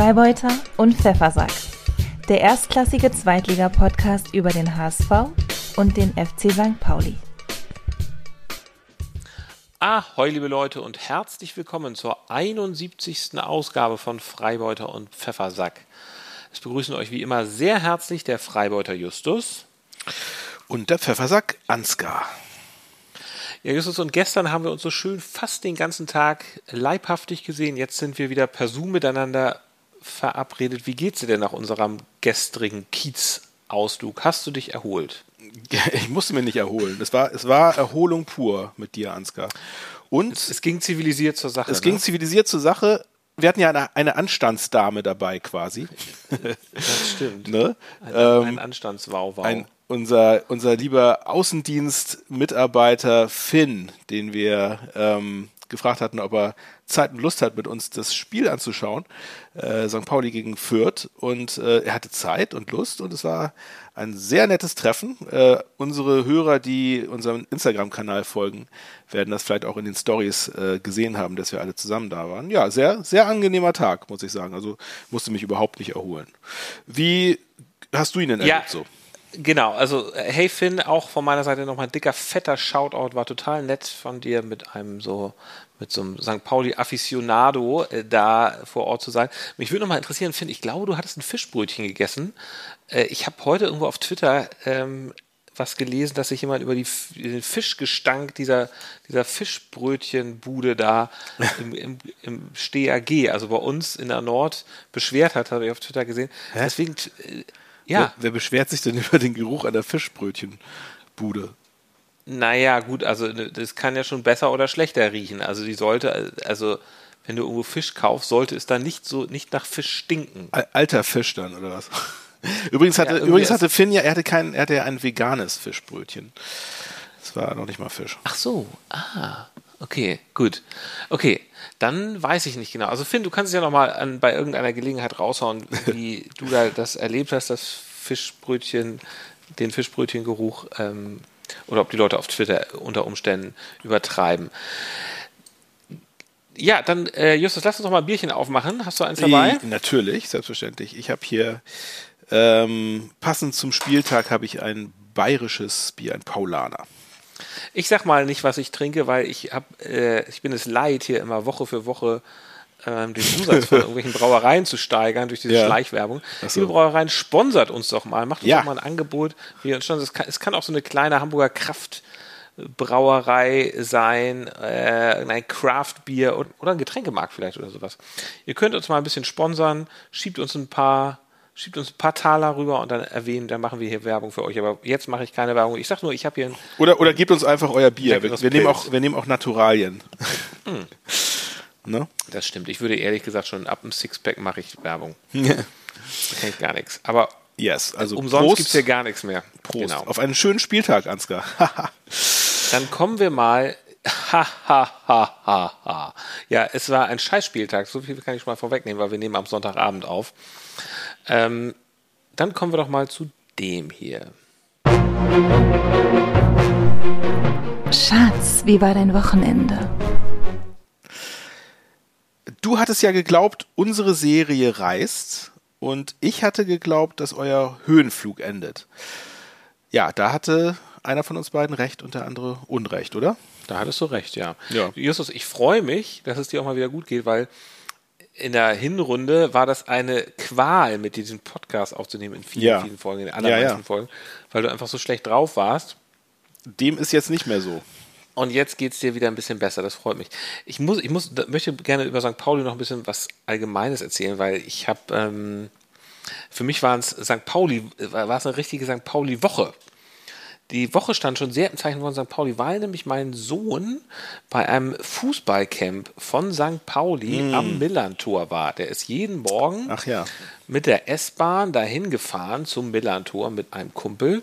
Freibeuter und Pfeffersack. Der erstklassige Zweitliga-Podcast über den HSV und den FC St. Pauli. Ahoi, liebe Leute, und herzlich willkommen zur 71. Ausgabe von Freibeuter und Pfeffersack. Es begrüßen euch wie immer sehr herzlich der Freibeuter Justus und der Pfeffersack Ansgar. Ja, Justus, und gestern haben wir uns so schön fast den ganzen Tag leibhaftig gesehen. Jetzt sind wir wieder per Zoom miteinander verabredet. Wie geht's dir denn nach unserem gestrigen Kiez-Ausflug? Hast du dich erholt? Ich musste mich nicht erholen. Es war, es war Erholung pur mit dir, Ansgar. Und es, es ging zivilisiert zur Sache. Es ne? ging zivilisiert zur Sache. Wir hatten ja eine, eine Anstandsdame dabei quasi. Das stimmt. ne? Ein, ähm, ein Anstandswauwau. Ein, unser, unser lieber Außendienstmitarbeiter Finn, den wir ähm, gefragt hatten, ob er Zeit und Lust hat, mit uns das Spiel anzuschauen, äh, St. Pauli gegen Fürth. Und äh, er hatte Zeit und Lust und es war ein sehr nettes Treffen. Äh, unsere Hörer, die unserem Instagram-Kanal folgen, werden das vielleicht auch in den Stories äh, gesehen haben, dass wir alle zusammen da waren. Ja, sehr, sehr angenehmer Tag, muss ich sagen. Also musste mich überhaupt nicht erholen. Wie hast du ihn denn erlebt ja. so? Genau, also äh, hey Finn, auch von meiner Seite nochmal ein dicker, fetter Shoutout, war total nett von dir mit einem so, mit so einem St. Pauli Aficionado äh, da vor Ort zu sein. Mich würde nochmal interessieren, Finn, ich glaube, du hattest ein Fischbrötchen gegessen. Äh, ich habe heute irgendwo auf Twitter ähm, was gelesen, dass sich jemand über die, den Fischgestank dieser, dieser Fischbrötchenbude da im, im, im STAG, also bei uns in der Nord, beschwert hat, habe ich auf Twitter gesehen. Hä? Deswegen äh, ja. Wer, wer beschwert sich denn über den Geruch einer Fischbrötchenbude? Naja, gut, also ne, das kann ja schon besser oder schlechter riechen. Also die sollte, also wenn du irgendwo Fisch kaufst, sollte es dann nicht so nicht nach Fisch stinken. Alter Fisch dann, oder was? übrigens hatte, ja, übrigens hatte Finn ja, er hatte kein, er hatte ja ein veganes Fischbrötchen. Das war noch nicht mal Fisch. Ach so, ah, okay, gut. Okay, dann weiß ich nicht genau. Also Finn, du kannst es ja nochmal bei irgendeiner Gelegenheit raushauen, wie du da das erlebt hast, das Fischbrötchen, den Fischbrötchengeruch ähm, oder ob die Leute auf Twitter unter Umständen übertreiben. Ja, dann äh, Justus, lass uns noch mal ein Bierchen aufmachen. Hast du eins dabei? Natürlich, selbstverständlich. Ich habe hier ähm, passend zum Spieltag habe ich ein bayerisches Bier, ein Paulaner. Ich sag mal nicht, was ich trinke, weil ich hab, äh, ich bin es leid, hier immer Woche für Woche ähm, den Umsatz von irgendwelchen Brauereien zu steigern durch diese ja. Schleichwerbung. So. Liebe Brauereien, sponsert uns doch mal, macht uns ja. doch mal ein Angebot. es, kann, es kann auch so eine kleine Hamburger Kraftbrauerei sein, äh, ein Craft-Bier oder ein Getränkemarkt vielleicht oder sowas. Ihr könnt uns mal ein bisschen sponsern, schiebt uns ein paar schiebt uns ein paar Taler rüber und dann erwähnen, dann machen wir hier Werbung für euch. Aber jetzt mache ich keine Werbung. Ich sag nur, ich habe hier ein Oder, oder gebt uns einfach euer Bier. Wir, wir nehmen auch, wir nehmen auch Naturalien. Hm. Ne? Das stimmt. Ich würde ehrlich gesagt schon ab dem Sixpack mache ich Werbung. da kenne ich gar nichts. Aber yes, also umsonst gibt es hier gar nichts mehr. Prost. Genau. Auf einen schönen Spieltag, Ansgar. dann kommen wir mal. Ha, ha, ha, ha, ha. Ja, es war ein Scheißspieltag. So viel kann ich schon mal vorwegnehmen, weil wir nehmen am Sonntagabend auf. Ähm, dann kommen wir doch mal zu dem hier. Schatz, wie war dein Wochenende? Du hattest ja geglaubt, unsere Serie reißt und ich hatte geglaubt, dass euer Höhenflug endet. Ja, da hatte einer von uns beiden recht und der andere Unrecht, oder? Da hattest du recht, ja. ja. Justus, ich freue mich, dass es dir auch mal wieder gut geht, weil in der Hinrunde war das eine Qual, mit diesem Podcast aufzunehmen in vielen, ja. vielen Folgen, in den allermeisten ja, ja. Folgen, weil du einfach so schlecht drauf warst. Dem ist jetzt nicht mehr so. Und jetzt geht es dir wieder ein bisschen besser, das freut mich. Ich muss, ich muss, möchte gerne über St. Pauli noch ein bisschen was Allgemeines erzählen, weil ich habe, ähm, für mich war es St. Pauli, war es eine richtige St. Pauli-Woche die Woche stand schon sehr im Zeichen von St. Pauli, weil nämlich mein Sohn bei einem Fußballcamp von St. Pauli mm. am Millantor war. Der ist jeden Morgen ja. mit der S-Bahn dahin gefahren zum Millantor mit einem Kumpel.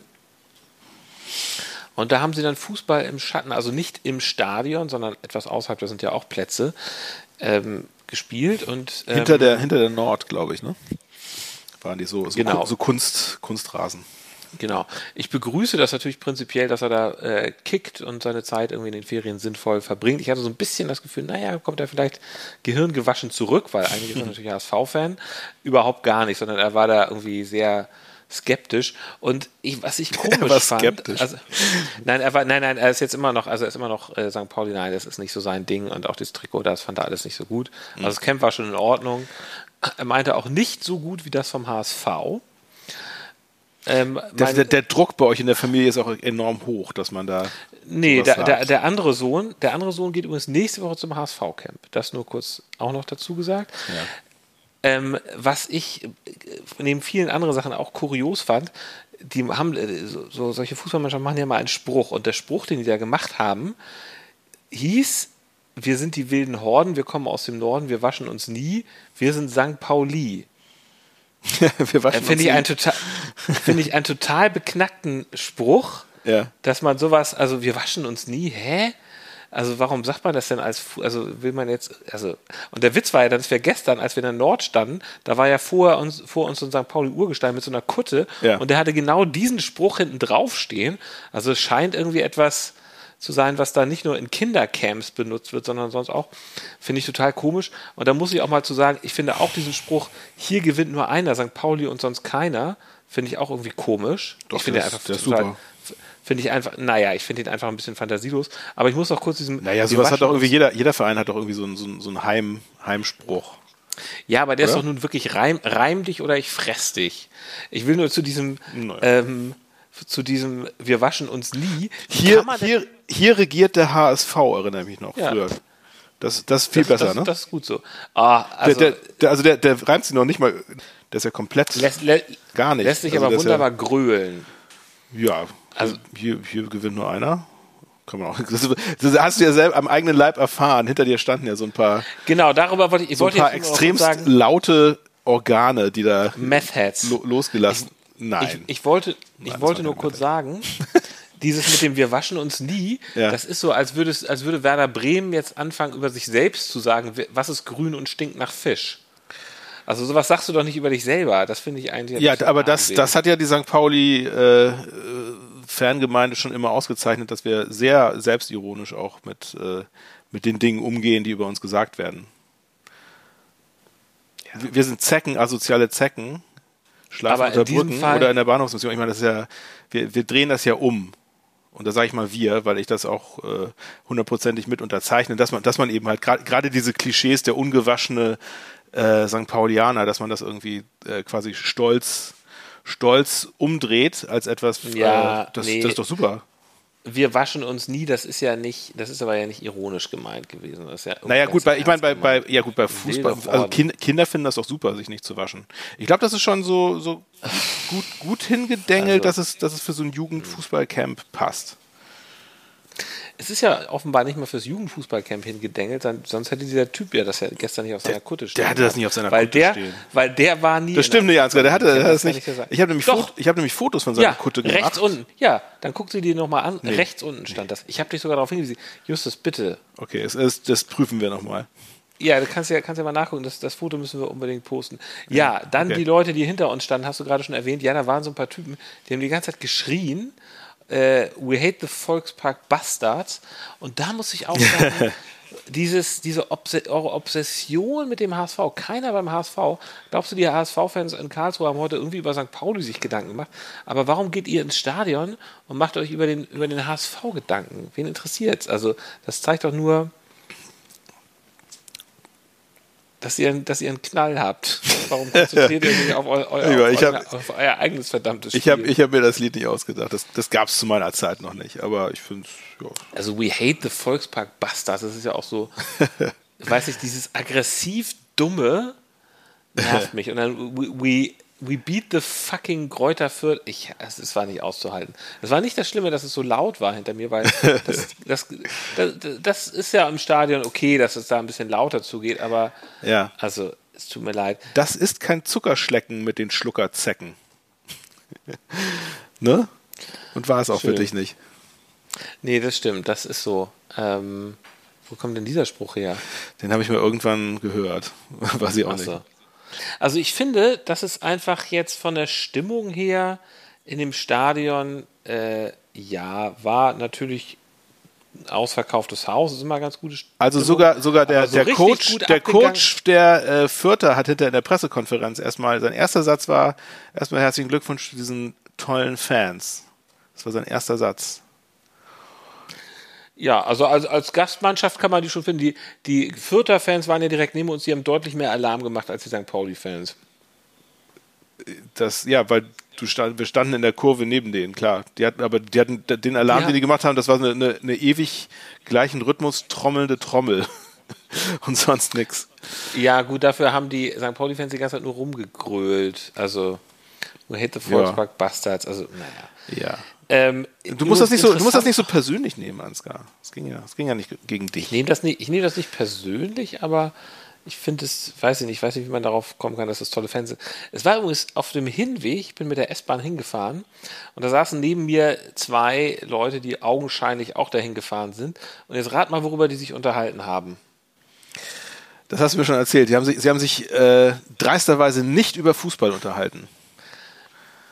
Und da haben sie dann Fußball im Schatten, also nicht im Stadion, sondern etwas außerhalb, da sind ja auch Plätze, ähm, gespielt. Und, ähm, hinter, der, hinter der Nord, glaube ich, ne? Waren die so, so, genau. so Kunst, Kunstrasen. Genau. Ich begrüße das natürlich prinzipiell, dass er da äh, kickt und seine Zeit irgendwie in den Ferien sinnvoll verbringt. Ich hatte so ein bisschen das Gefühl, naja, kommt er vielleicht gehirngewaschen zurück, weil einige sind natürlich HSV-Fan. Überhaupt gar nicht, sondern er war da irgendwie sehr skeptisch. Und ich, was ich komisch Er war fand, skeptisch. Also, nein, er war, nein, nein, er ist jetzt immer noch, also er ist immer noch äh, St. Pauli, nein, das ist nicht so sein Ding und auch das Trikot, das fand er alles nicht so gut. Mhm. Also das Camp war schon in Ordnung. Er meinte auch nicht so gut wie das vom HSV. Ähm, Der, der, der Druck bei euch in der Familie ist auch enorm hoch, dass man da. Nee, der, der, der andere Sohn, der andere Sohn geht übrigens nächste Woche zum HSV-Camp. Das nur kurz auch noch dazu gesagt. Ähm, was ich äh, neben vielen anderen Sachen auch kurios fand, die haben äh, so, so solche Fußballmannschaften machen ja mal einen Spruch und der Spruch, den die da gemacht haben, hieß: Wir sind die wilden Horden, wir kommen aus dem Norden, wir waschen uns nie, wir sind St. Pauli. Wir waschen Äh, Finde ich, uns einen total- finde ich einen total beknackten Spruch, Ja. dass man sowas, also wir waschen uns nie, hä? Also warum sagt man das denn als, also will man jetzt, also, und der Witz war ja, dass wir gestern, als wir in der Nord standen, da war ja vor uns, vor uns so ein St. Pauli Urgestein mit so einer Kutte Ja. und der hatte genau diesen Spruch hinten drauf stehen. Also es scheint irgendwie etwas zu sein, was da nicht nur in Kindercamps benutzt wird, sondern sonst auch. Finde ich total komisch. Und da muss ich auch mal zu sagen, ich finde auch diesen Spruch, hier gewinnt nur einer, St. Pauli und sonst keiner, finde ich auch irgendwie komisch. Doch, ich finde ist- einfach der ist total, super. finde ich einfach, naja, ich finde ihn einfach ein bisschen fantasielos. Aber ich muss auch kurz diesen. Naja, sowas hat doch irgendwie jeder, jeder Verein hat doch irgendwie so einen, so einen, so einen Heim, Heimspruch. Ja, aber der ist Oder? doch nun wirklich reim, reim dich oder ich fress dich. Ich will nur zu diesem, Naja. ähm, zu diesem, wir waschen uns nie. Hier, hier, hier regiert der HSV, erinnere ich mich noch, Ja. früher. Das, das ist viel das, besser, das, ne? Das ist gut so. Ah, also der, der, der, also der, der reimt sich noch nicht mal, der ist ja komplett lässt, lä gar nicht. lässt sich Also aber wunderbar grölen. Ja, ja Also- hier, hier gewinnt nur einer. Kann man auch, das, das hast du ja selber am eigenen Leib erfahren. Hinter dir standen ja so ein paar, Genau, darüber wollte ich, ich so ein wollte paar extremst laute Organe, die da Meth Heads. lo, losgelassen. Ich, Nein. ich wollte, ich wollte nur kurz sagen, dieses mit dem wir waschen uns nie, Ja. das ist so, als würde, es, als würde Werder Bremen jetzt anfangen, über sich selbst zu sagen, was ist grün und stinkt nach Fisch. Also sowas sagst du doch nicht über dich selber. Das finde ich eigentlich. ja, aber das, das hat ja die St. Pauli äh, Fangemeinde schon immer ausgezeichnet, dass wir sehr selbstironisch auch mit, äh, mit den Dingen umgehen, die über uns gesagt werden. Wir- Wir sind Zecken, asoziale Zecken, schlafen Aber in unter Brücken Fall- oder in der Bahnhofsmission. Ich meine, das ist ja, wir, wir drehen das ja um. Und da sage ich mal wir, weil ich das auch äh, hundertprozentig mit unterzeichne, dass man, dass man eben halt gerade diese Klischees der ungewaschene äh, St. Paulianer, dass man das irgendwie äh, quasi stolz, stolz umdreht als etwas, Ja, äh, das, nee. das ist doch super. Wir waschen uns nie, das ist ja nicht, das ist aber ja nicht ironisch gemeint gewesen. Das ist ja Naja, gut, bei, ich meine, bei, bei, ja gut, bei Fußball, also kind, Kinder finden das doch super, sich nicht zu waschen. Ich glaube, das ist schon so, so gut, gut hingedengelt, Also- dass, es, dass es für so ein Jugendfußballcamp passt. Es ist ja offenbar nicht mal fürs Jugendfußballcamp hingedengelt, sonst hätte dieser Typ ja das ja gestern nicht auf seiner Kutte stehen. der hatte das nicht auf seiner weil Kutte der, stehen. Weil der war nie. Das stimmt nicht, Ansgar. Der hatte, der das nicht. sagen. Ich habe nämlich, Doch. Fot- ich hab nämlich Fotos von seiner Ja, Kutte gemacht. rechts unten. Ja, dann guck sie dir nochmal an. Rechts unten stand das. Ich habe dich sogar darauf hingewiesen. Justus, bitte. Okay, es ist, das prüfen wir nochmal. Ja, du kannst ja, kannst ja mal nachgucken. Das, das Foto müssen wir unbedingt posten. Ja, dann okay. die Leute, die hinter uns standen, hast du gerade schon erwähnt. Ja, da waren so ein paar Typen, die haben die ganze Zeit geschrien. Äh, We hate the Volkspark Bastards. Und da muss ich auch sagen, dieses, diese Obse eure Obsession mit dem HSV, keiner beim HSV, glaubst du, die HSV-Fans in Karlsruhe haben heute irgendwie über St. Pauli sich Gedanken gemacht? Aber warum geht ihr ins Stadion und macht euch über den, über den HSV Gedanken? Wen interessiert's? Also, das zeigt doch nur, dass ihr, dass ihr einen Knall habt. Warum konzentriert ihr euch auf, eu, eu, auf, hab- euer, auf euer eigenes verdammtes Spiel? Ich habe ich hab mir das Lied nicht ausgedacht. Das, das gab es zu meiner Zeit noch nicht. Aber ich finde ja. also We Hate the Volkspark Bastards, das ist ja auch so, weiß ich, dieses aggressiv dumme nervt mich. Und dann we, we, we beat the fucking Kräuter Fürth. Ich, es, es war nicht auszuhalten. Es war nicht das Schlimme, dass es so laut war hinter mir, weil das, das, das, das ist ja im Stadion okay, dass es da ein bisschen lauter zugeht, aber Ja. also es tut mir leid. Das ist kein Zuckerschlecken mit den Schluckerzecken. ne? Und war es auch Schön. für dich nicht. Nee, das stimmt, das ist so. Ähm, wo kommt denn dieser Spruch her? Den habe ich mir irgendwann gehört. Weiß ich auch Ach so. nicht. Also ich finde, dass es einfach jetzt von der Stimmung her in dem Stadion, äh, ja, war natürlich ausverkauftes Haus, ist immer ganz gutes. Also sogar, sogar der, so der Coach, gut der abgegangen. Coach der äh, Vierter hat hinter in der Pressekonferenz erstmal, sein erster Satz war, erstmal herzlichen Glückwunsch zu diesen tollen Fans. Das war sein erster Satz. Ja, also als, als Gastmannschaft kann man die schon finden. Die, die Fürther Fans waren ja direkt neben uns, die haben deutlich mehr Alarm gemacht als die St. Pauli-Fans. Das, ja, weil stand, wir standen in der Kurve neben denen, klar. Die hatten, aber die hatten den Alarm, Ja. den die gemacht haben, das war eine, eine, eine ewig gleichen Rhythmus trommelnde Trommel. Und sonst nix. Ja, gut, dafür haben die St. Pauli-Fans die ganze Zeit nur rumgegrölt. Also, nur Hit the Volkspark Bastards. Also, naja. Ja. Ähm, Du musst das nicht so, du musst das nicht so persönlich nehmen, Ansgar. Es ging ja, es ging ja nicht gegen dich. Ich nehme das nicht, ich nehme das nicht persönlich, aber ich finde es, weiß ich nicht, weiß nicht, wie man darauf kommen kann, dass das tolle Fans sind. Es war übrigens auf dem Hinweg, ich bin mit der S-Bahn hingefahren und da saßen neben mir zwei Leute, die augenscheinlich auch dahin gefahren sind. Und jetzt rat mal, worüber die sich unterhalten haben. Das hast du mir schon erzählt. Haben sich, sie haben sich äh, dreisterweise nicht über Fußball unterhalten.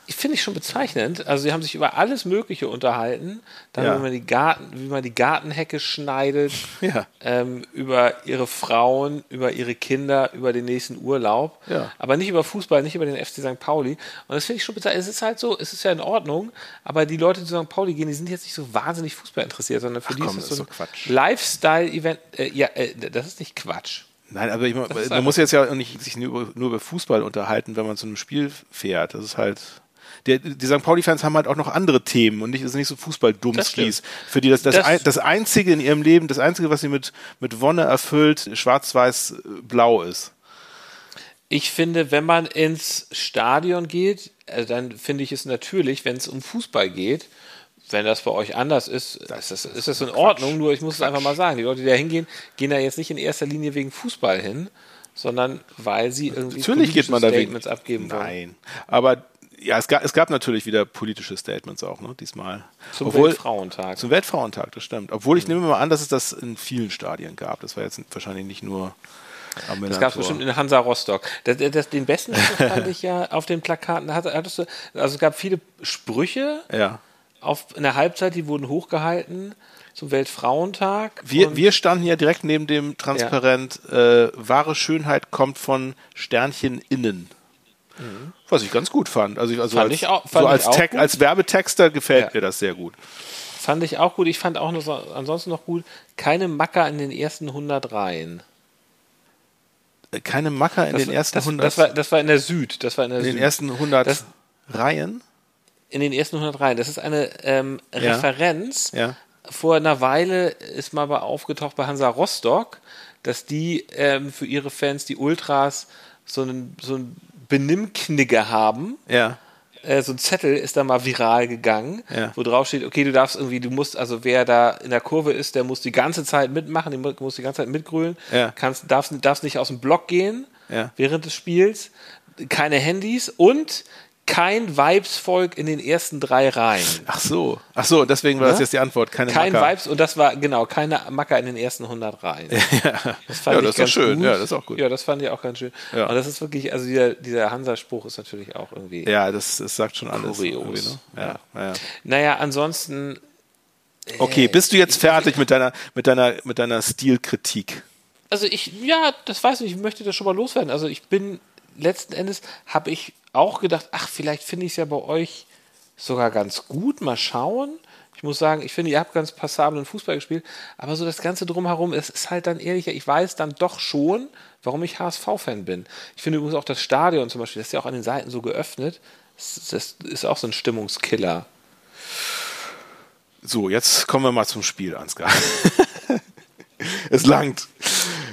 Finde ich schon bezeichnend. Also sie haben sich über alles Mögliche unterhalten, dann Ja. wie man die Garten, wie man die Gartenhecke schneidet, Ja. ähm, über ihre Frauen, über ihre Kinder, über den nächsten Urlaub, Ja. aber nicht über Fußball, nicht über den FC St. Pauli. Und das finde ich schon bezeichnend. Es ist halt so, es ist ja in Ordnung, aber die Leute, die zu St. Pauli gehen, die sind jetzt nicht so wahnsinnig Fußball interessiert, sondern für die komm, ist das so ein. Lifestyle-Event. Äh, ja, äh, das ist nicht Quatsch. Nein, aber ich, man muss jetzt ja auch nicht sich nur über, nur über Fußball unterhalten, wenn man zu einem Spiel fährt. Das ist halt. Der, die St. Pauli-Fans haben halt auch noch andere Themen und nicht, es ist nicht so Das Fußball-Dummskis. Für die das, das, Das- ein, das Einzige in ihrem Leben, das Einzige, was sie mit, mit Wonne erfüllt, schwarz-weiß-blau ist. Ich finde, wenn man ins Stadion geht, äh, dann finde ich es natürlich, wenn es um Fußball geht, wenn das bei euch anders ist, ist das, ist das in Ordnung. Nur ich muss es einfach mal sagen, die Leute, die da hingehen, gehen da jetzt nicht in erster Linie wegen Fußball hin, sondern weil sie irgendwie Natürlich geht man da wegen. Statements abgeben wollen. Nein. Aber ja, es gab, es gab natürlich wieder politische Statements auch, ne, diesmal. Zum Obwohl- Weltfrauentag. Zum Weltfrauentag, das stimmt. Obwohl ich nehme mal an, dass es das in vielen Stadien gab. Das war jetzt wahrscheinlich nicht nur am Das gab es bestimmt in Hansa Rostock. Das, das, den besten Spruch fand ich ja auf den Plakaten. Hat- Hattest du, also es gab viele Sprüche Ja. auf, in der Halbzeit, die wurden hochgehalten zum Weltfrauentag. Wir, wir standen ja direkt neben dem Transparent, äh, wahre Schönheit kommt von Sternchen innen. Was ich ganz gut fand. Also, ich- also Mhm. Fand als, ich auch- so als, gut. als Werbetexter gefällt Ja. mir das sehr gut. Fand ich auch gut. Ich fand auch noch so, ansonsten noch gut, keine Macker in den ersten 100 Reihen. Äh, Keine Macker in Das, den ersten das, 100, das, war, das war in der Süd. Das war in der in den Süd. ersten 100 Das- Reihen. in den ersten 100 Reihen. Das ist eine ähm, Ja. Referenz. Ja. Vor einer Weile ist mal bei- aufgetaucht bei Hansa Rostock, dass die ähm, für ihre Fans, die Ultras, so einen, so einen Benimmknigge haben. Ja. Äh, so ein Zettel ist da mal viral gegangen, Ja. wo drauf steht, okay, du darfst irgendwie, du musst, also wer da in der Kurve ist, der muss die ganze Zeit mitmachen, der mu- muss die ganze Zeit mitgrölen, Ja. kannst, darfst, darfst nicht aus dem Block gehen Ja. während des Spiels, keine Handys und kein Vibes-Volk in den ersten drei Reihen. Ach so. Ach so, deswegen war das Ne? jetzt die Antwort. Keine Kein Macker. Vibes und das war, genau, keine Macker in den ersten 100 Reihen. Das fand Ja, ich das ist doch ganz schön. Gut. Ja, das ist auch gut. Ja, das fand ich auch ganz schön. Ja. Und das ist wirklich, also dieser, dieser Hansa-Spruch ist natürlich auch irgendwie. Ja, das, das sagt schon alles. Kurios. Ne? Ja, ja. Naja, ansonsten Okay, bist du jetzt fertig mit deiner, mit deiner, mit deiner Stilkritik? Also ich, ja, das weiß ich, ich möchte das schon mal loswerden. Also ich bin, letzten Endes habe ich auch gedacht, ach, vielleicht finde ich es ja bei euch sogar ganz gut, mal schauen. Ich muss sagen, ich finde, ihr habt ganz passablen Fußball gespielt, aber so das Ganze drumherum, es ist halt dann ehrlicher, ich weiß dann doch schon, warum ich HSV-Fan bin. Ich finde übrigens auch das Stadion zum Beispiel, das ist ja auch an den Seiten so geöffnet, das, ist auch so ein Stimmungskiller. So, jetzt kommen wir mal zum Spiel, Ansgar. es langt.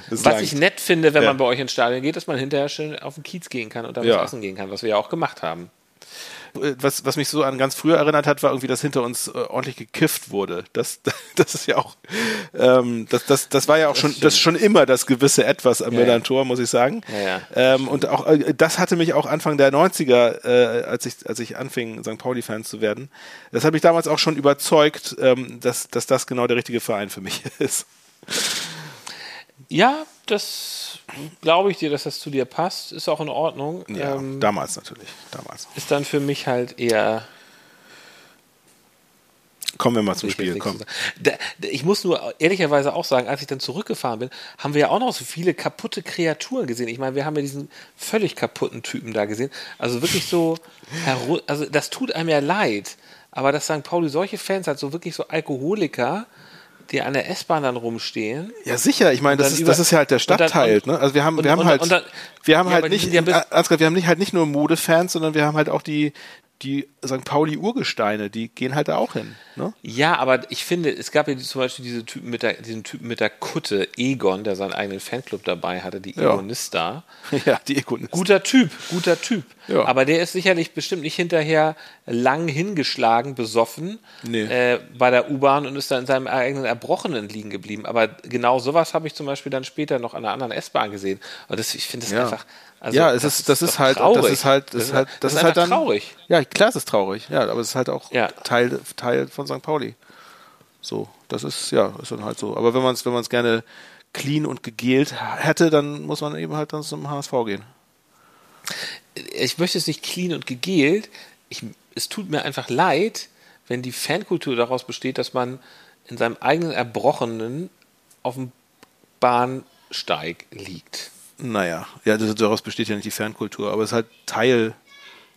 Was langt. ich nett finde, wenn Ja. man bei euch ins Stadion geht, dass man hinterher schön auf den Kiez gehen kann und da was Ja. essen gehen kann, was wir ja auch gemacht haben. was, was mich so an ganz früher erinnert hat, war irgendwie, dass hinter uns äh, ordentlich gekifft wurde. Das, das ist ja auch, ähm, das, das, das war ja auch schon, das schon immer das gewisse Etwas am Ja, ja. Millantor, muss ich sagen. Ähm, und auch, äh, das hatte mich auch Anfang der 90er, äh, als ich, als ich anfing, St. Pauli-Fans zu werden, das hat mich damals auch schon überzeugt, ähm, dass, dass das genau der richtige Verein für mich ist. Ja, das glaube ich dir, dass das zu dir passt. Ist auch in Ordnung. Ja, Ähm, damals natürlich, damals. ist dann für mich halt eher Kommen wir mal zum Spiel, komm. Da, ich muss nur ehrlicherweise auch sagen, als ich dann zurückgefahren bin, haben wir ja auch noch so viele kaputte Kreaturen gesehen. Ich meine, wir haben ja diesen völlig kaputten Typen da gesehen. Also wirklich so, also das tut einem ja leid. Aber dass St. Pauli solche Fans hat, so wirklich so Alkoholiker, die an der S-Bahn dann rumstehen. Ja, sicher. Ich meine, das ist, über- das ist ja halt der dann- Stadtteil. und- ne? Also wir haben, und- wir haben und- halt, dann- wir haben Ja, halt nicht, ja Ansgar, wir haben nicht halt nicht nur Modefans, sondern wir haben halt auch die, die St. Pauli Urgesteine, die gehen halt da auch hin. Ne? Ja, aber ich finde, es gab ja zum Beispiel diese Typen mit der, diesen Typen mit der Kutte, Egon, der seinen eigenen Fanclub dabei hatte, die Ja. Egonista. ja, die Ekonisten. Guter Typ, guter Typ. Ja. Aber der ist sicherlich bestimmt nicht hinterher lang hingeschlagen, besoffen Nee. äh, bei der U-Bahn und ist dann in seinem eigenen Erbrochenen liegen geblieben. Aber genau sowas habe ich zum Beispiel dann später noch an einer anderen S-Bahn gesehen. Und das, ich finde das Ja. einfach. Also, ja, es ist, das ist doch halt, traurig. das ist halt, das ist halt, das ist halt dann, traurig. Ja, klar, es ist traurig. Ja, aber es ist halt auch Ja. Teil, Teil von St. Pauli. So, das ist, ja, ist dann halt so. Aber wenn man es, wenn man es gerne clean und gegelt hätte, dann muss man eben halt dann zum HSV gehen. ich möchte es nicht clean und gegelt. Ich, es tut mir einfach leid, wenn die Fankultur daraus besteht, dass man in seinem eigenen Erbrochenen auf dem Bahnsteig liegt. Naja, ja, daraus besteht ja nicht die Fankultur, aber es ist halt Teil.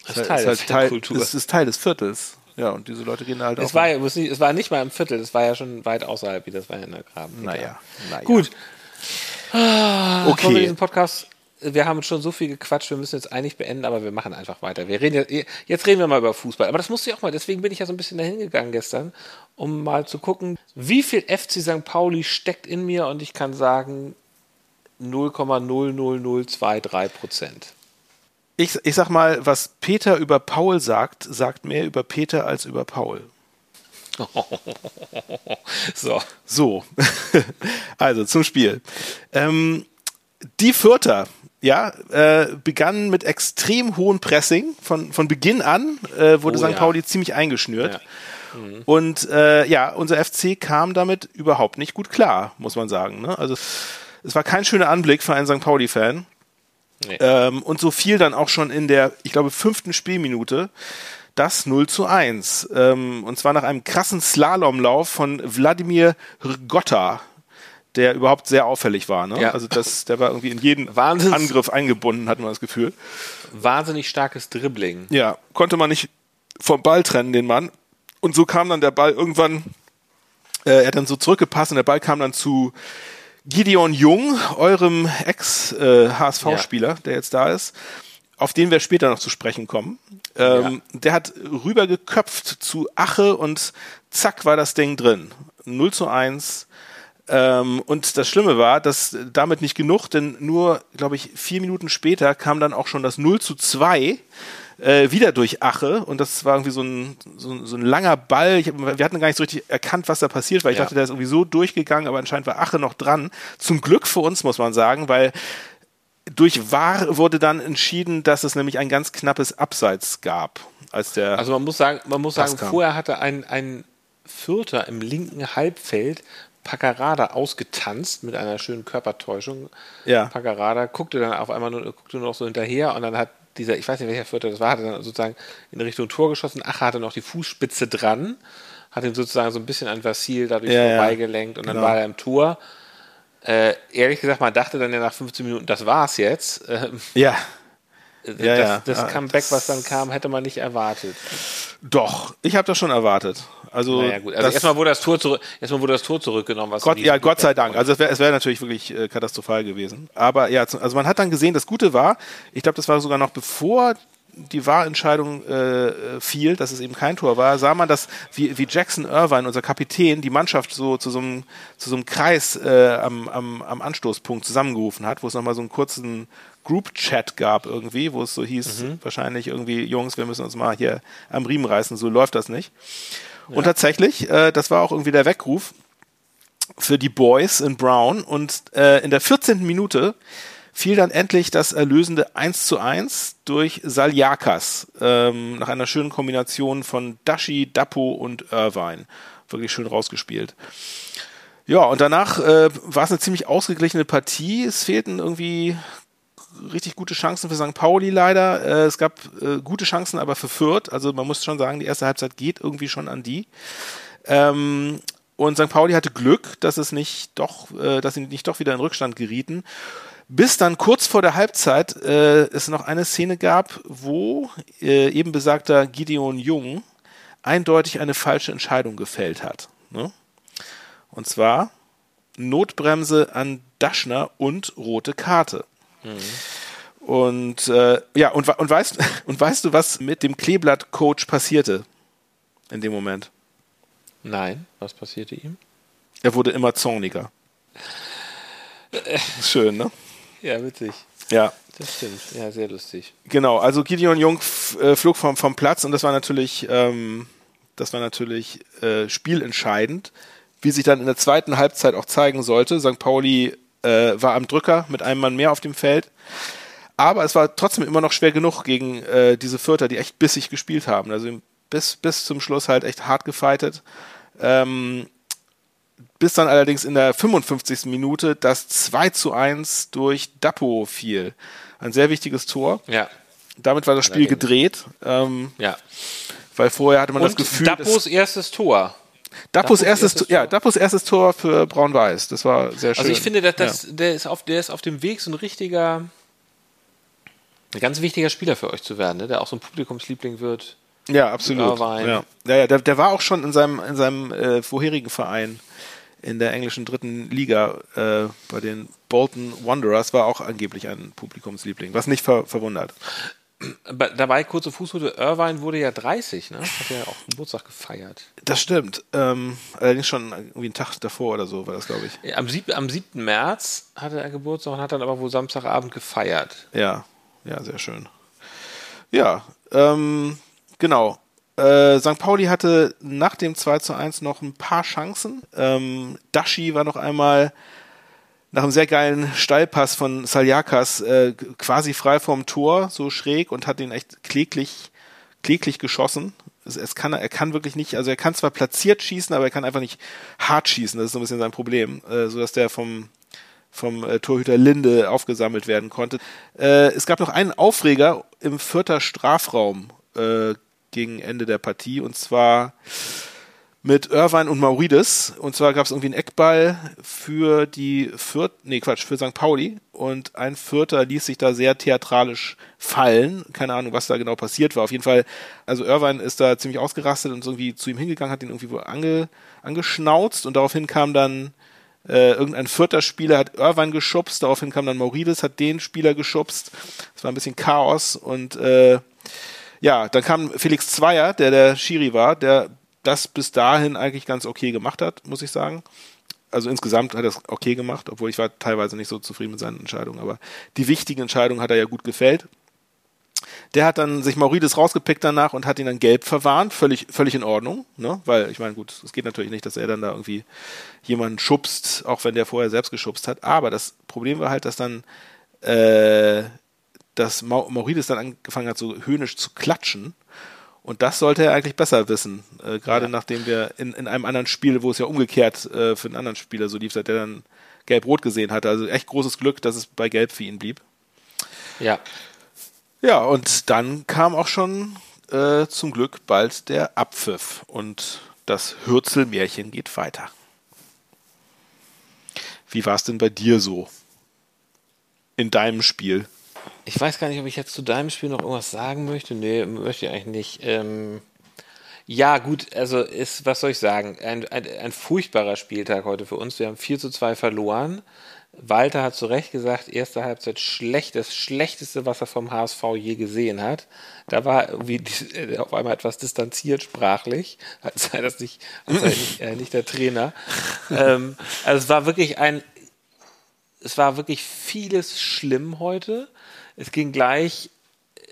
Das ist Teil der Fankultur. Es ist Teil des Viertels. Ja, und diese Leute gehen halt auch. Es war, ja, muss nicht, es war nicht mal im Viertel, es war ja schon weit außerhalb, wie das war in der Graben. Naja, naja. Gut. Wir okay. diesen Podcast, wir haben schon so viel gequatscht, wir müssen jetzt eigentlich beenden, aber wir machen einfach weiter. Wir reden jetzt, jetzt reden wir mal über Fußball. Aber das musste ich auch mal, deswegen bin ich ja so ein bisschen dahin gegangen gestern, um mal zu gucken, wie viel FC St. Pauli steckt in mir und ich kann sagen 0,00023 Prozent. Ich, ich sag mal, was Peter über Paul sagt, sagt mehr über Peter als über Paul. So. So, also zum Spiel. Ähm, die Vierter, ja, äh, begannen mit extrem hohem Pressing. Von, von Beginn an äh, wurde Oh, St. ja. Pauli ziemlich eingeschnürt. Ja. Und äh, ja, unser FC kam damit überhaupt nicht gut klar, muss man sagen. Ne? Also es war kein schöner Anblick für einen St. Pauli-Fan. Nee. Ähm, und so fiel dann auch schon in der, ich glaube, fünften Spielminute das 0 zu 1. Ähm, und zwar nach einem krassen Slalomlauf von Wladimir Rgotta, der überhaupt sehr auffällig war. Ne? Ja. Also das, der war irgendwie in jeden Wahnsinns- Angriff eingebunden, hat man das Gefühl. Wahnsinnig starkes Dribbling. Ja, konnte man nicht vom Ball trennen, den Mann. Und so kam dann der Ball irgendwann, äh, er hat dann so zurückgepasst und der Ball kam dann zu Gideon Jung, eurem Ex-HSV-Spieler, der jetzt da ist, auf den wir später noch zu sprechen kommen. Ähm, Der hat rübergeköpft zu Ache und zack war das Ding drin. 0 zu 1. Ähm, und das Schlimme war, dass damit nicht genug, denn nur, glaube ich, vier Minuten später kam dann auch schon das 0 zu 2 äh, wieder durch Ache und das war irgendwie so ein, so so ein langer Ball. Ich, wir hatten gar nicht so richtig erkannt, was da passiert, weil ich Ja. dachte, der ist irgendwie so durchgegangen, aber anscheinend war Ache noch dran. Zum Glück für uns, muss man sagen, weil durch VAR wurde dann entschieden, dass es nämlich ein ganz knappes Abseits gab, als der Also man muss sagen, man muss sagen, kam. vorher hatte ein, ein Vierter im linken Halbfeld Paccarada ausgetanzt mit einer schönen Körpertäuschung. Ja. Paccarada guckte dann auf einmal nur, guckte nur noch so hinterher und dann hat dieser, ich weiß nicht welcher Vierter das war, hatte dann sozusagen in Richtung Tor geschossen. Ache hatte noch die Fußspitze dran, hat ihn sozusagen so ein bisschen an Vassil dadurch Ja, ja. vorbeigelenkt und dann Genau. war er im Tor. Äh, ehrlich gesagt, man dachte dann ja nach 15 Minuten, das war's jetzt. Ähm, ja, das Ja, ja. das Ah, Comeback, das- was dann kam, hätte man nicht erwartet. doch, ich habe das schon erwartet. Also, Naja, gut. Also erstmal wurde das Tor zurück, erstmal wurde das Tor zurückgenommen, was Gott, ja, Gott sei Dank. Also es wäre wär natürlich wirklich äh, katastrophal gewesen. Aber ja, also man hat dann gesehen, das Gute war, ich glaube, das war sogar noch bevor die Wahrentscheidung äh, äh, fiel, dass es eben kein Tor war, sah man, dass wie, wie Jackson Irvine, unser Kapitän, die Mannschaft so zu so einem, zu so einem Kreis äh, am, am, am Anstoßpunkt zusammengerufen hat, wo es nochmal so einen kurzen Group-Chat gab irgendwie, wo es so hieß, wahrscheinlich irgendwie, Jungs, wir müssen uns mal hier am Riemen reißen, so läuft das nicht. Und tatsächlich, äh, das war auch irgendwie der Weckruf für die Boys in Brown und äh, in der 14. Minute fiel dann endlich das erlösende 1 zu 1 durch Saljakas ähm, nach einer schönen Kombination von Dashi, Dapo und Irvine. Wirklich schön rausgespielt. Ja, und danach äh, war es eine ziemlich ausgeglichene Partie. Es fehlten irgendwie richtig gute Chancen für St. Pauli leider. Äh, es gab äh, gute Chancen aber für Fürth. Also man muss schon sagen, die erste Halbzeit geht irgendwie schon an die. Ähm, und St. Pauli hatte Glück, dass es nicht doch, äh, dass sie nicht doch wieder in Rückstand gerieten. Bis dann kurz vor der Halbzeit äh, es noch eine Szene gab, wo äh, eben besagter Gideon Jung eindeutig eine falsche Entscheidung gefällt hat. Ne? Und zwar Notbremse an Daschner und rote Karte. Mhm. Und äh, ja, und, und, weißt, und weißt du, was mit dem Kleeblatt-Coach passierte in dem Moment? Nein, was passierte ihm? Er wurde immer zorniger. Schön, ne? Ja, witzig. Ja. Das stimmt. Ja, sehr lustig. Genau, also Gideon Jung äh, flog vom, vom Platz und das war natürlich, ähm, das war natürlich äh, spielentscheidend, wie sich dann in der zweiten Halbzeit auch zeigen sollte. St. Pauli äh, war am Drücker mit einem Mann mehr auf dem Feld. Aber es war trotzdem immer noch schwer genug gegen äh, diese Vierter, die echt bissig gespielt haben. Also bis, bis zum Schluss halt echt hart gefeitet. Ähm, bis dann allerdings in der 55. Minute das 2 zu 1 durch Dapo fiel. Ein sehr wichtiges Tor. Ja. Damit war das Spiel gedreht. Ähm, ja. Weil vorher hatte man Und das Gefühl. Dapos erstes Tor. Dappos erstes, erstes ja, Dappos erstes Tor für Braun-Weiß. Das war sehr schön. Also ich finde, dass das, ja. der, ist auf, der ist auf dem Weg, so ein richtiger, ein ganz wichtiger Spieler für euch zu werden, ne? der auch so ein Publikumsliebling wird. Ja, absolut. Ja, ja, ja der, der war auch schon in seinem, in seinem äh, vorherigen Verein in der englischen dritten Liga äh, bei den Bolton Wanderers war auch angeblich ein Publikumsliebling, was nicht ver verwundert. Dabei, kurze Fußnote, Irvine wurde ja 30, ne? Hat ja auch Geburtstag gefeiert. Das stimmt. Ähm, allerdings schon irgendwie einen Tag davor oder so war das, glaube ich. Am, sieb am 7. März hatte er Geburtstag und hat dann aber wohl Samstagabend gefeiert. Ja, ja, sehr schön. Ja, ähm, genau. Äh, St. Pauli hatte nach dem 2 zu 1 noch ein paar Chancen. Ähm, Dashi war noch einmal nach einem sehr geilen Steilpass von Saljakas äh, quasi frei vom Tor, so schräg und hat ihn echt kläglich, kläglich geschossen. Es, es kann, er kann wirklich nicht, also er kann zwar platziert schießen, aber er kann einfach nicht hart schießen. Das ist so ein bisschen sein Problem, äh, so dass der vom vom äh, Torhüter Linde aufgesammelt werden konnte. Äh, es gab noch einen Aufreger im vierter Strafraum äh, gegen Ende der Partie und zwar mit Irvine und Maurides. Und zwar gab es irgendwie einen Eckball für die Viert, nee Quatsch, für St. Pauli. Und ein Vierter ließ sich da sehr theatralisch fallen. Keine Ahnung, was da genau passiert war. Auf jeden Fall, also Irvine ist da ziemlich ausgerastet und irgendwie zu ihm hingegangen, hat ihn irgendwie ange, angeschnauzt und daraufhin kam dann äh, irgendein vierter Spieler hat Irvine geschubst, daraufhin kam dann Maurides, hat den Spieler geschubst. Es war ein bisschen Chaos und äh, ja, dann kam Felix Zweier, der der Schiri war, der das bis dahin eigentlich ganz okay gemacht hat, muss ich sagen. Also insgesamt hat er es okay gemacht, obwohl ich war teilweise nicht so zufrieden mit seinen Entscheidungen, aber die wichtigen Entscheidungen hat er ja gut gefällt. Der hat dann sich Maurides rausgepickt danach und hat ihn dann gelb verwarnt, völlig, völlig in Ordnung, ne? Weil ich meine, gut, es geht natürlich nicht, dass er dann da irgendwie jemanden schubst, auch wenn der vorher selbst geschubst hat. Aber das Problem war halt, dass dann äh, dass Maurides dann angefangen hat, so höhnisch zu klatschen und das sollte er eigentlich besser wissen, äh, gerade ja. nachdem wir in, in einem anderen Spiel, wo es ja umgekehrt äh, für einen anderen Spieler so lief, der dann gelb-rot gesehen hatte. Also echt großes Glück, dass es bei gelb für ihn blieb. Ja. Ja, und dann kam auch schon äh, zum Glück bald der Abpfiff und das Hürzelmärchen geht weiter. Wie war es denn bei dir so? In deinem Spiel? Ich weiß gar nicht, ob ich jetzt zu deinem Spiel noch irgendwas sagen möchte. Nee, möchte ich eigentlich nicht. Ähm, ja, gut, also ist, was soll ich sagen? Ein, ein, ein, furchtbarer Spieltag heute für uns. Wir haben 4 zu 2 verloren. Walter hat zu Recht gesagt, erste Halbzeit schlecht, das schlechteste, was er vom HSV je gesehen hat. Da war äh, auf einmal etwas distanziert sprachlich, als sei das nicht, als sei nicht, äh, nicht der Trainer. ähm, also es war wirklich ein, es war wirklich vieles schlimm heute. Es ging gleich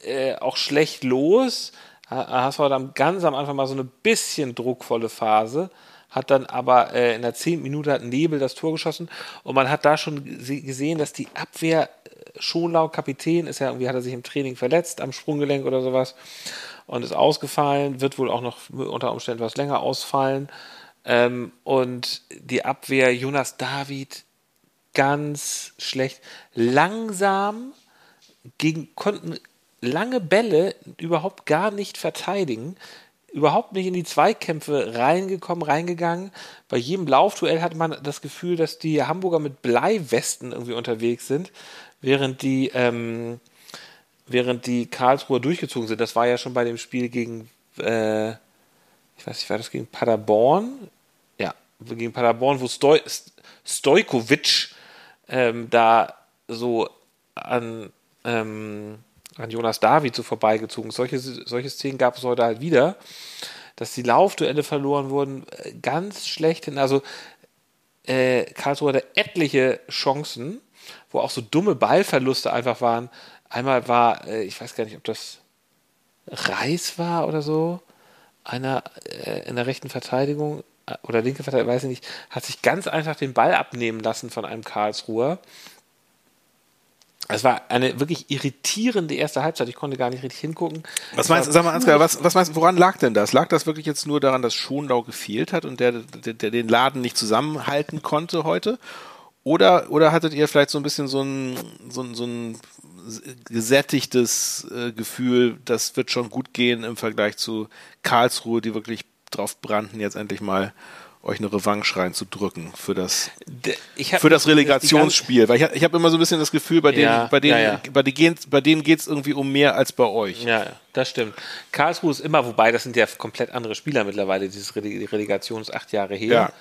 äh, auch schlecht los. HSV hat dann ganz am Anfang mal so eine bisschen druckvolle Phase, hat dann aber äh, in der zehnten Minute hat Nebel das Tor geschossen und man hat da schon gesehen, dass die Abwehr äh, schon laut Kapitän ist ja irgendwie hat er sich im Training verletzt am Sprunggelenk oder sowas und ist ausgefallen, wird wohl auch noch unter Umständen etwas länger ausfallen. Ähm, und die Abwehr Jonas David ganz schlecht, langsam gegen, konnten lange Bälle überhaupt gar nicht verteidigen. überhaupt nicht in die Zweikämpfe reingekommen, reingegangen. Bei jedem Laufduell hatte man das Gefühl, dass die Hamburger mit Bleiwesten irgendwie unterwegs sind, während die, ähm, während die Karlsruher durchgezogen sind. Das war ja schon bei dem Spiel gegen, äh, ich weiß nicht, war das gegen Paderborn? Ja, gegen Paderborn, wo Stoj Stojkovic ähm, da so an, ähm, an Jonas David so vorbeigezogen. Solche, solche Szenen gab es heute halt wieder, dass die Laufduelle verloren wurden, äh, ganz schlecht hin. Also äh, Karlsruhe hatte etliche Chancen, wo auch so dumme Ballverluste einfach waren. Einmal war, äh, ich weiß gar nicht, ob das Reis war oder so, einer äh, in der rechten Verteidigung äh, oder linke Verteidigung, weiß ich nicht, hat sich ganz einfach den Ball abnehmen lassen von einem Karlsruher es war eine wirklich irritierende erste Halbzeit. Ich konnte gar nicht richtig hingucken. Was meinst, sag mal, Ansgar, was, was meinst, woran lag denn das? Lag das wirklich jetzt nur daran, dass Schonlau gefehlt hat und der, der, der den Laden nicht zusammenhalten konnte heute? Oder, oder hattet ihr vielleicht so ein bisschen so ein, so ein, so ein gesättigtes äh, Gefühl, das wird schon gut gehen im Vergleich zu Karlsruhe, die wirklich drauf brannten, jetzt endlich mal euch eine Revanche reinzudrücken für das, für das Relegationsspiel. Weil ich, ich habe immer so ein bisschen das Gefühl, bei denen, ja, bei denen, ja, ja. bei denen, bei denen geht es irgendwie um mehr als bei euch. Ja, das stimmt. Karlsruhe ist immer, wobei das sind ja komplett andere Spieler mittlerweile, dieses Relegation ist acht Jahre her. Ja.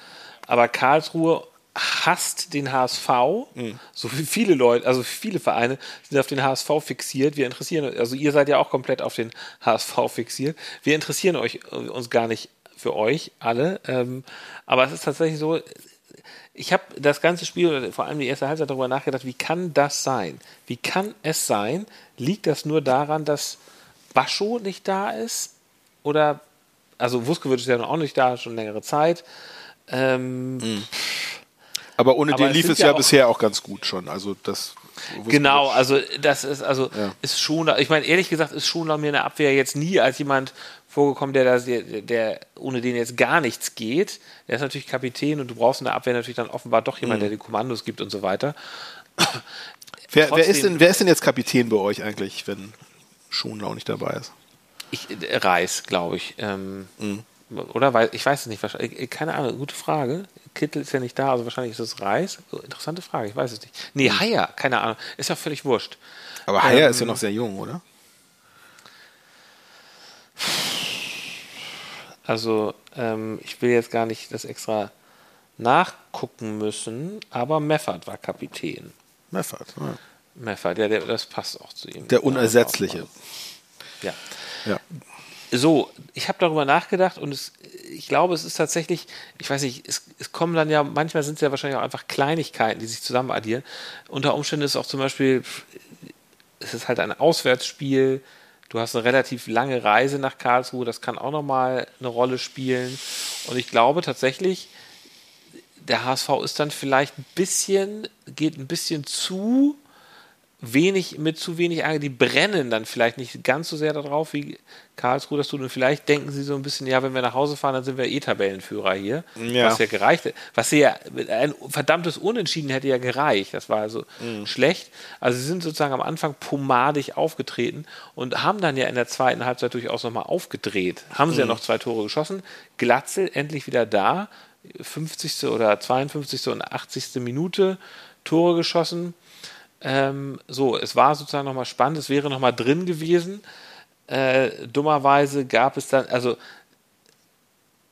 Aber Karlsruhe hasst den HSV, mhm. so wie viele Leute, also viele Vereine sind auf den HSV fixiert. Wir interessieren, also ihr seid ja auch komplett auf den HSV fixiert. Wir interessieren euch uns gar nicht für euch alle. Ähm, aber es ist tatsächlich so, ich habe das ganze Spiel, vor allem die erste Halbzeit, darüber nachgedacht, wie kann das sein? Wie kann es sein? Liegt das nur daran, dass Bascho nicht da ist? Oder, also Wuskowitsch ist ja noch auch nicht da, schon längere Zeit. Ähm, mhm. Aber ohne aber den lief es ja, ja bisher auch ganz gut schon. Also das Genau, also das ist also ja. ist schon, ich meine ehrlich gesagt ist schon mir eine Abwehr jetzt nie als jemand vorgekommen, der, der, der ohne den jetzt gar nichts geht. Der ist natürlich Kapitän und du brauchst in der Abwehr natürlich dann offenbar doch jemand, mhm. der die Kommandos gibt und so weiter. Wer, Trotzdem, wer, ist denn, wer ist denn jetzt Kapitän bei euch eigentlich, wenn Schonlau nicht dabei ist? Ich, äh, Reis, glaube ich. Ähm, mhm. Oder? Ich weiß es nicht. Keine Ahnung, gute Frage. Kittel ist ja nicht da, also wahrscheinlich ist es Reis. Interessante Frage, ich weiß es nicht. Nee, mhm. Haier, keine Ahnung. Ist ja völlig wurscht. Aber Haier ähm, ist ja noch sehr jung, oder? Also, ähm, ich will jetzt gar nicht das extra nachgucken müssen, aber Meffert war Kapitän. Meffert, ja. Meffert, ja, der, das passt auch zu ihm. Der Unersetzliche. Ja. ja. So, ich habe darüber nachgedacht und es, ich glaube, es ist tatsächlich, ich weiß nicht, es, es kommen dann ja, manchmal sind es ja wahrscheinlich auch einfach Kleinigkeiten, die sich zusammen addieren. Unter Umständen ist es auch zum Beispiel, es ist halt ein Auswärtsspiel, Du hast eine relativ lange Reise nach Karlsruhe, das kann auch nochmal eine Rolle spielen. Und ich glaube tatsächlich, der HSV ist dann vielleicht ein bisschen, geht ein bisschen zu wenig, mit zu wenig Angst, die brennen dann vielleicht nicht ganz so sehr darauf wie Karlsruhe das tut. Und vielleicht denken sie so ein bisschen, ja, wenn wir nach Hause fahren, dann sind wir eh Tabellenführer hier. Ja. Was ja gereicht Was sie ja, ein verdammtes Unentschieden hätte ja gereicht. Das war also mhm. schlecht. Also sie sind sozusagen am Anfang pomadig aufgetreten und haben dann ja in der zweiten Halbzeit durchaus nochmal aufgedreht. Haben sie mhm. ja noch zwei Tore geschossen. Glatzel endlich wieder da. 50. oder 52. und 80. Minute Tore geschossen ähm, so, es war sozusagen nochmal spannend, es wäre nochmal drin gewesen. Äh, dummerweise gab es dann, also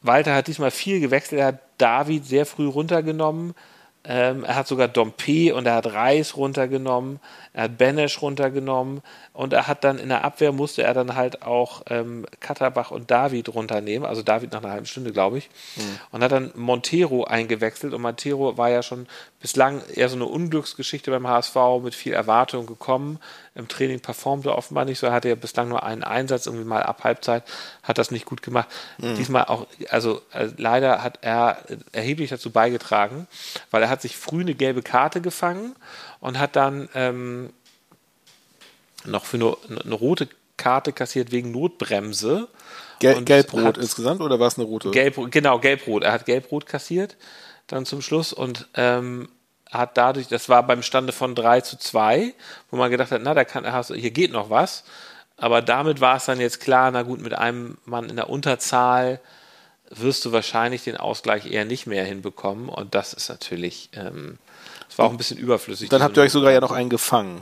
Walter hat diesmal viel gewechselt, er hat David sehr früh runtergenommen. Ähm, er hat sogar Dompe und er hat Reis runtergenommen, er hat Benesch runtergenommen und er hat dann in der Abwehr musste er dann halt auch ähm, Katterbach und David runternehmen, also David nach einer halben Stunde, glaube ich, mhm. und hat dann Montero eingewechselt und Montero war ja schon bislang eher so eine Unglücksgeschichte beim HSV mit viel Erwartung gekommen. Im Training performte er offenbar nicht so. Er hatte ja bislang nur einen Einsatz, irgendwie mal ab Halbzeit, hat das nicht gut gemacht. Mhm. Diesmal auch, also äh, leider hat er erheblich dazu beigetragen, weil er hat sich früh eine gelbe Karte gefangen und hat dann ähm, noch für eine, eine rote Karte kassiert wegen Notbremse. Gel Gelbrot insgesamt oder war es eine rote? Gelb, genau, Gelbrot. Er hat Gelbrot kassiert dann zum Schluss und ähm, hat dadurch, das war beim Stande von 3 zu 2, wo man gedacht hat, na, da kann, hier geht noch was. Aber damit war es dann jetzt klar, na gut, mit einem Mann in der Unterzahl wirst du wahrscheinlich den Ausgleich eher nicht mehr hinbekommen. Und das ist natürlich, ähm, das war auch ein bisschen überflüssig. Dann habt ihr euch sogar ja noch einen gefangen.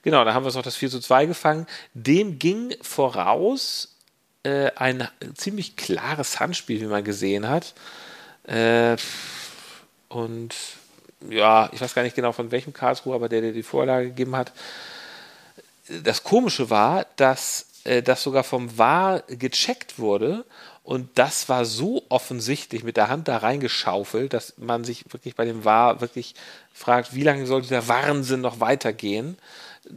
Genau, da haben wir es noch das 4 zu 2 gefangen. Dem ging voraus äh, ein ziemlich klares Handspiel, wie man gesehen hat. Äh, und ja, ich weiß gar nicht genau von welchem Karlsruhe, aber der, der die Vorlage gegeben hat. Das Komische war, dass äh, das sogar vom VAR gecheckt wurde und das war so offensichtlich mit der Hand da reingeschaufelt, dass man sich wirklich bei dem VAR wirklich fragt, wie lange soll dieser Wahnsinn noch weitergehen?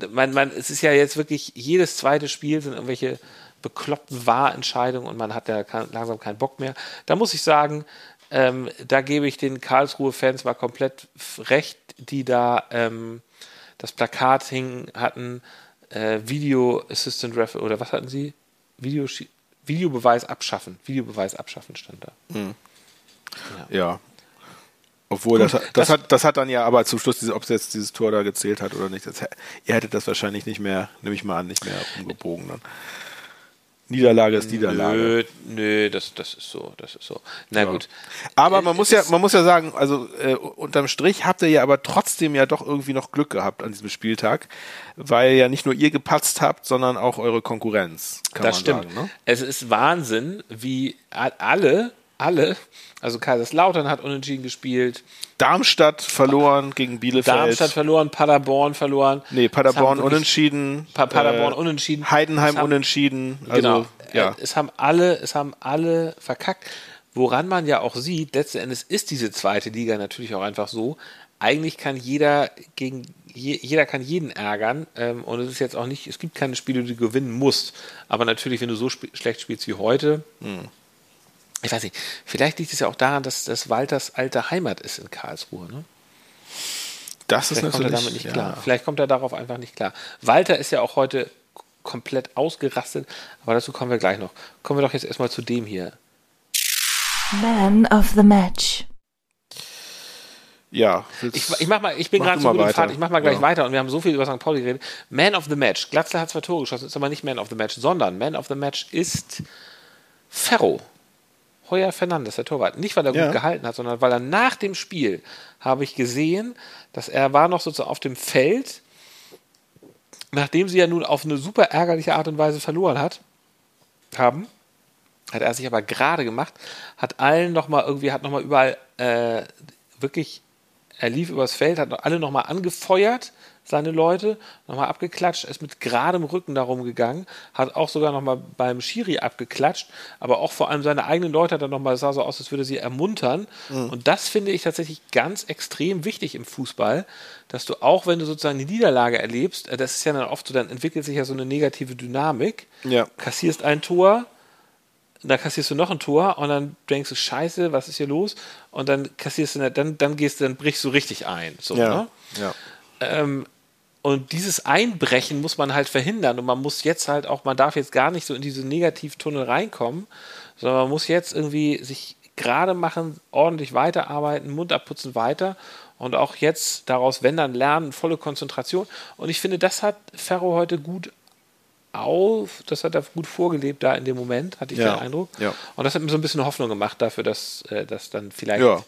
Man, man, es ist ja jetzt wirklich jedes zweite Spiel sind irgendwelche bekloppten Wahrentscheidungen und man hat ja langsam keinen Bock mehr. Da muss ich sagen, ähm, da gebe ich den Karlsruhe-Fans mal komplett recht, die da ähm, das Plakat hingen, hatten, äh, Video Assistant Referee, oder was hatten sie? Video, Videobeweis abschaffen. Videobeweis abschaffen stand da. Mhm. Ja. ja. Obwohl, das, das, das, hat, das hat dann ja aber zum Schluss, ob es jetzt dieses Tor da gezählt hat oder nicht, das, ihr hättet das wahrscheinlich nicht mehr, nehme ich mal an, nicht mehr umgebogen dann. Niederlage ist Niederlage. Nö, nö, das, das ist so, das ist so. Na ja. gut. Aber man muss ja, man muss ja sagen, also äh, unterm Strich habt ihr ja aber trotzdem ja doch irgendwie noch Glück gehabt an diesem Spieltag, weil ja nicht nur ihr gepatzt habt, sondern auch eure Konkurrenz. das stimmt. Sagen, ne? Es ist Wahnsinn, wie alle alle. Also Kaiserslautern hat unentschieden gespielt. Darmstadt verloren gegen Bielefeld. Darmstadt verloren, Paderborn verloren. Nee, Paderborn unentschieden. Pa Paderborn äh, unentschieden. Heidenheim haben, unentschieden. Also, genau. Ja. Es haben alle, es haben alle verkackt. Woran man ja auch sieht, letzten Endes ist diese zweite Liga natürlich auch einfach so. Eigentlich kann jeder gegen jeder kann jeden ärgern ähm, und es ist jetzt auch nicht, es gibt keine Spiele, die du gewinnen musst. Aber natürlich, wenn du so sp schlecht spielst wie heute, hm ich weiß nicht, vielleicht liegt es ja auch daran, dass das Walters alte Heimat ist in Karlsruhe. Ne? Das ist Vielleicht kommt er damit nicht ja. klar. Vielleicht kommt er darauf einfach nicht klar. Walter ist ja auch heute komplett ausgerastet, aber dazu kommen wir gleich noch. Kommen wir doch jetzt erstmal zu dem hier. Man of the Match. Ja. Ich, ich, mach mal, ich bin gerade so gut im Fahrt, ich mach mal gleich ja. weiter und wir haben so viel über St. Pauli geredet. Man of the Match. Glatzler hat zwei Tore geschossen, ist aber nicht Man of the Match, sondern Man of the Match ist Ferro. Heuer Fernandes, der Torwart. Nicht, weil er ja. gut gehalten hat, sondern weil er nach dem Spiel habe ich gesehen, dass er war noch sozusagen auf dem Feld, nachdem sie ja nun auf eine super ärgerliche Art und Weise verloren hat, haben, hat er sich aber gerade gemacht, hat allen nochmal irgendwie, hat nochmal überall äh, wirklich, er lief übers Feld, hat alle nochmal angefeuert, seine Leute, nochmal abgeklatscht, ist mit geradem Rücken darum gegangen, hat auch sogar nochmal beim Schiri abgeklatscht, aber auch vor allem seine eigenen Leute hat er nochmal, es sah so aus, als würde sie ermuntern. Mhm. Und das finde ich tatsächlich ganz extrem wichtig im Fußball, dass du auch, wenn du sozusagen die Niederlage erlebst, äh, das ist ja dann oft so, dann entwickelt sich ja so eine negative Dynamik, ja. kassierst ein Tor, da kassierst du noch ein Tor und dann denkst du, scheiße, was ist hier los? Und dann kassierst du, dann, dann gehst du, dann brichst du richtig ein. So, ja. Ne? ja. Ähm, und dieses Einbrechen muss man halt verhindern. Und man muss jetzt halt auch, man darf jetzt gar nicht so in diese Negativtunnel reinkommen, sondern man muss jetzt irgendwie sich gerade machen, ordentlich weiterarbeiten, Mund abputzen weiter und auch jetzt daraus, wenn dann lernen, volle Konzentration. Und ich finde, das hat Ferro heute gut auf, das hat er gut vorgelebt da in dem Moment, hatte ich ja, den Eindruck. Ja. Und das hat mir so ein bisschen Hoffnung gemacht dafür, dass äh, das dann vielleicht ja.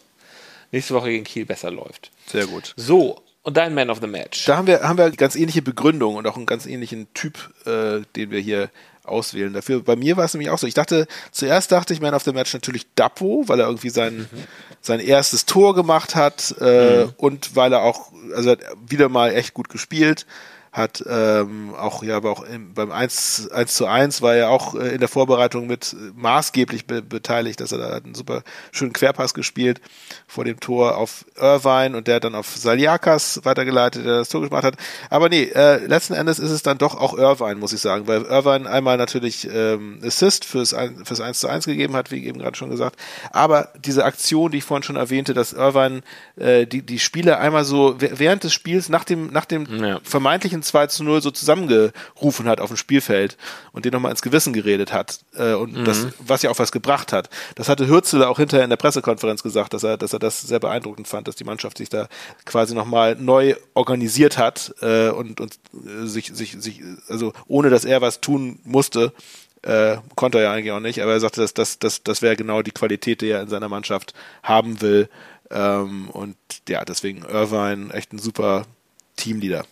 nächste Woche gegen Kiel besser läuft. Sehr gut. So, und dein Man of the Match. Da haben wir, haben wir ganz ähnliche Begründung und auch einen ganz ähnlichen Typ, äh, den wir hier auswählen dafür. Bei mir war es nämlich auch so. Ich dachte, zuerst dachte ich Man of the Match natürlich Dapo, weil er irgendwie sein, mhm. sein erstes Tor gemacht hat äh, mhm. und weil er auch, also hat wieder mal echt gut gespielt hat ähm, auch ja aber auch im, beim 1, 1 zu 1 war er auch äh, in der Vorbereitung mit äh, maßgeblich be beteiligt, dass er da einen super schönen Querpass gespielt vor dem Tor auf Irvine und der hat dann auf Saliakas weitergeleitet, der das Tor gemacht hat. Aber nee, äh, letzten Endes ist es dann doch auch Irvine, muss ich sagen, weil Irvine einmal natürlich ähm, Assist fürs, fürs 1 zu 1 gegeben hat, wie eben gerade schon gesagt, aber diese Aktion, die ich vorhin schon erwähnte, dass Irvine äh, die, die Spiele einmal so während des Spiels nach dem, nach dem ja. vermeintlichen ein 2 zu 0 so zusammengerufen hat auf dem Spielfeld und den nochmal ins Gewissen geredet hat äh, und mhm. das, was ja auch was gebracht hat. Das hatte Hürzeler auch hinterher in der Pressekonferenz gesagt, dass er, dass er das sehr beeindruckend fand, dass die Mannschaft sich da quasi nochmal neu organisiert hat äh, und, und äh, sich, sich, sich, also ohne dass er was tun musste, äh, konnte er ja eigentlich auch nicht, aber er sagte, dass das, das, das wäre genau die Qualität, die er in seiner Mannschaft haben will. Ähm, und ja, deswegen Irvine echt ein super Teamleader.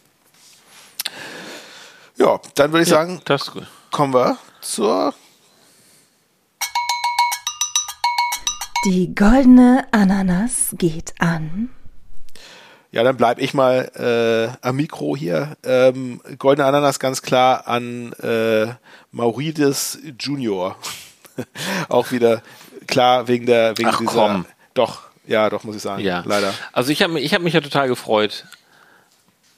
Ja, dann würde ich Ja, sagen, das ist gut. kommen wir zur Die goldene Ananas geht an. Ja, dann bleib ich mal äh, am Mikro hier. Ähm, Goldene Ananas ganz klar an äh, Maurides Junior. Auch wieder klar wegen der wegen Ach, dieser. komm. Doch, ja, doch muss ich sagen. Ja. Leider. Also ich habe mich, ich hab mich ja total gefreut.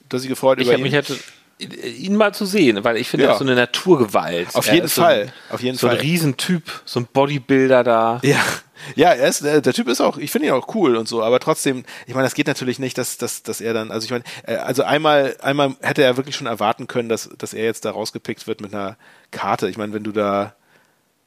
Du hast dich gefreut Ich über ihn. mich hätte ihn mal zu sehen, weil ich finde, Ja. er ist so eine Naturgewalt. Auf Er jeden ist so Fall, ein- auf jeden so Fall. ein Riesentyp, so ein Bodybuilder da. Ja, ja, er ist, äh, der Typ ist auch, ich finde ihn auch cool und so, aber trotzdem, ich meine, das geht natürlich nicht, dass, dass, dass er dann, also ich meine, äh, also einmal, einmal hätte er wirklich schon erwarten können, dass, dass er jetzt da rausgepickt wird mit einer Karte. Ich meine, wenn du da,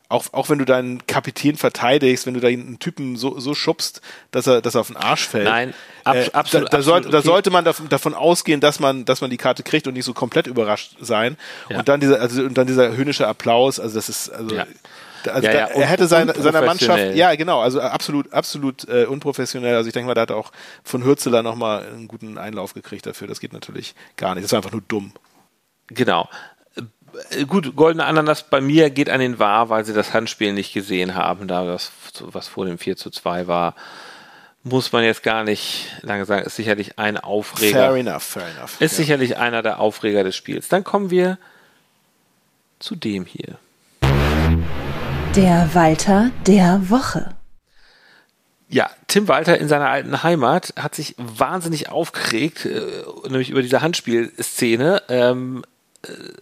auch, auch wenn du deinen Kapitän verteidigst, wenn du da einen Typen so, so schubst, dass er, dass er auf den Arsch fällt. Nein, abs- äh, absolut, Da, da, sollte, absolut da okay. sollte man davon, davon ausgehen, dass man, dass man die Karte kriegt und nicht so komplett überrascht sein. Ja. Und dann dieser, also, und dann dieser höhnische Applaus, also das ist, also, Ja. also Ja, da, ja, er hätte seine, seiner Mannschaft, ja, genau, also absolut, absolut äh, unprofessionell. Also ich denke mal, da hat auch von Hürzeler nochmal einen guten Einlauf gekriegt dafür. Das geht natürlich gar nicht. Das war einfach nur dumm. Genau. Äh, Gut, goldene Ananas bei mir geht an den Wahr, weil sie das Handspiel nicht gesehen haben, da das, was vor dem 4 zu 2 war. Muss man jetzt gar nicht lange sagen, ist sicherlich ein Aufreger. Fair enough, fair enough. Ist ja. sicherlich einer der Aufreger des Spiels. Dann kommen wir zu dem hier. Der Walter der Woche. Ja, Tim Walter in seiner alten Heimat hat sich wahnsinnig aufgeregt, äh, nämlich über diese Handspielszene ähm, äh,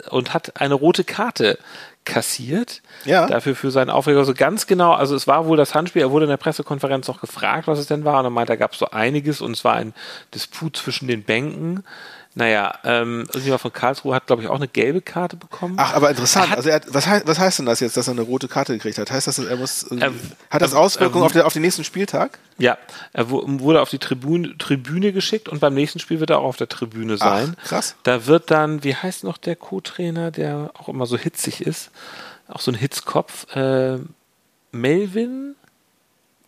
und hat eine rote Karte kassiert. Ja. Dafür für seinen Aufreger so ganz genau. Also es war wohl das Handspiel. Er wurde in der Pressekonferenz noch gefragt, was es denn war. Und er meinte, da gab es so einiges und es war ein Disput zwischen den Bänken. Naja, ähm, irgendjemand von Karlsruhe hat, glaube ich, auch eine gelbe Karte bekommen. Ach, aber interessant. Er hat- also er hat, was, heißt, was heißt denn das jetzt, dass er eine rote Karte gekriegt hat? Heißt das, er muss, Er- hat das Auswirkungen er- auf, den, auf den nächsten Spieltag? Ja, er wu- wurde auf die Tribüne, Tribüne geschickt und beim nächsten Spiel wird er auch auf der Tribüne sein. krass. Da wird dann, wie heißt noch der Co-Trainer, der auch immer so hitzig ist, auch so ein Hitzkopf, äh, Melvin?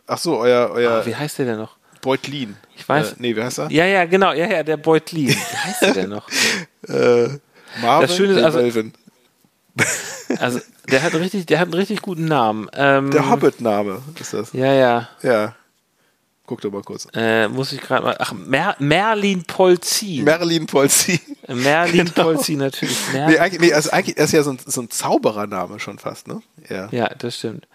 Ach so, euer, euer Ah, wie heißt der denn noch? Beutlin. Ich weiß. Äh, nee, wie heißt er? Ja, ja, genau, ja, ja, der Beutlin. Wie heißt der denn noch? Äh, Marvin? Das Schöne ist also- Melvin. Also, der hat einen richtig, der hat einen richtig guten Namen. Ähm, Der Hobbit-Name ist das. Ja, ja. Ja. Guck doch mal kurz. Äh, muss ich gerade mal. Ach, Mer Merlin Polzin. Merlin Polzi. Merlin Genau. Polzin, natürlich. Mer Nee, eigentlich, nee, also eigentlich er ist ja so ein, so ein Zauberername schon fast, ne? Ja. Ja, das stimmt.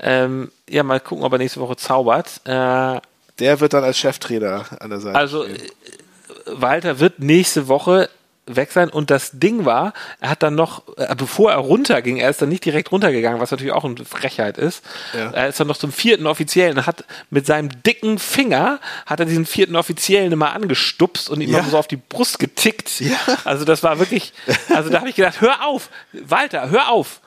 Ähm, ja, mal gucken, ob er nächste Woche zaubert. Äh, Der wird dann als Cheftrainer an der Seite. also, stehen. äh, Walter wird nächste Woche weg sein und das Ding war, er hat dann noch, äh, bevor er runterging, er ist dann nicht direkt runtergegangen, was natürlich auch eine Frechheit ist. Ja. Er ist dann noch zum vierten Offiziellen und hat mit seinem dicken Finger hat er diesen vierten Offiziellen immer angestupst und ihm Ja. so auf die Brust getickt. Ja. Also das war wirklich, also da habe ich gedacht, hör auf, Walter, hör auf.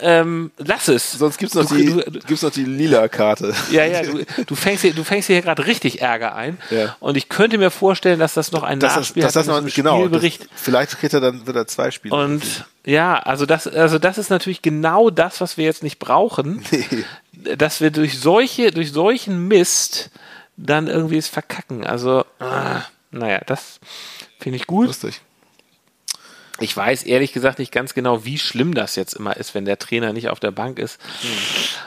Ähm, lass es. Sonst gibt's noch, Du- die, du- gibt's noch die lila Karte. ja, ja, du, du fängst hier, du fängst hier gerade richtig Ärger ein. Ja. Und ich könnte mir vorstellen, dass das noch ein Das ist, Nachspiel das, das hat noch, genau. Das, Spielbericht. vielleicht kriegt er dann wieder zwei Spiele. Und ja, also das, also das ist natürlich genau das, was wir jetzt nicht brauchen, Nee. dass wir durch solche, durch solchen Mist dann irgendwie es verkacken. Also, ah, naja, das finde ich gut. Lustig. Ich weiß ehrlich gesagt nicht ganz genau, wie schlimm das jetzt immer ist, wenn der Trainer nicht auf der Bank ist.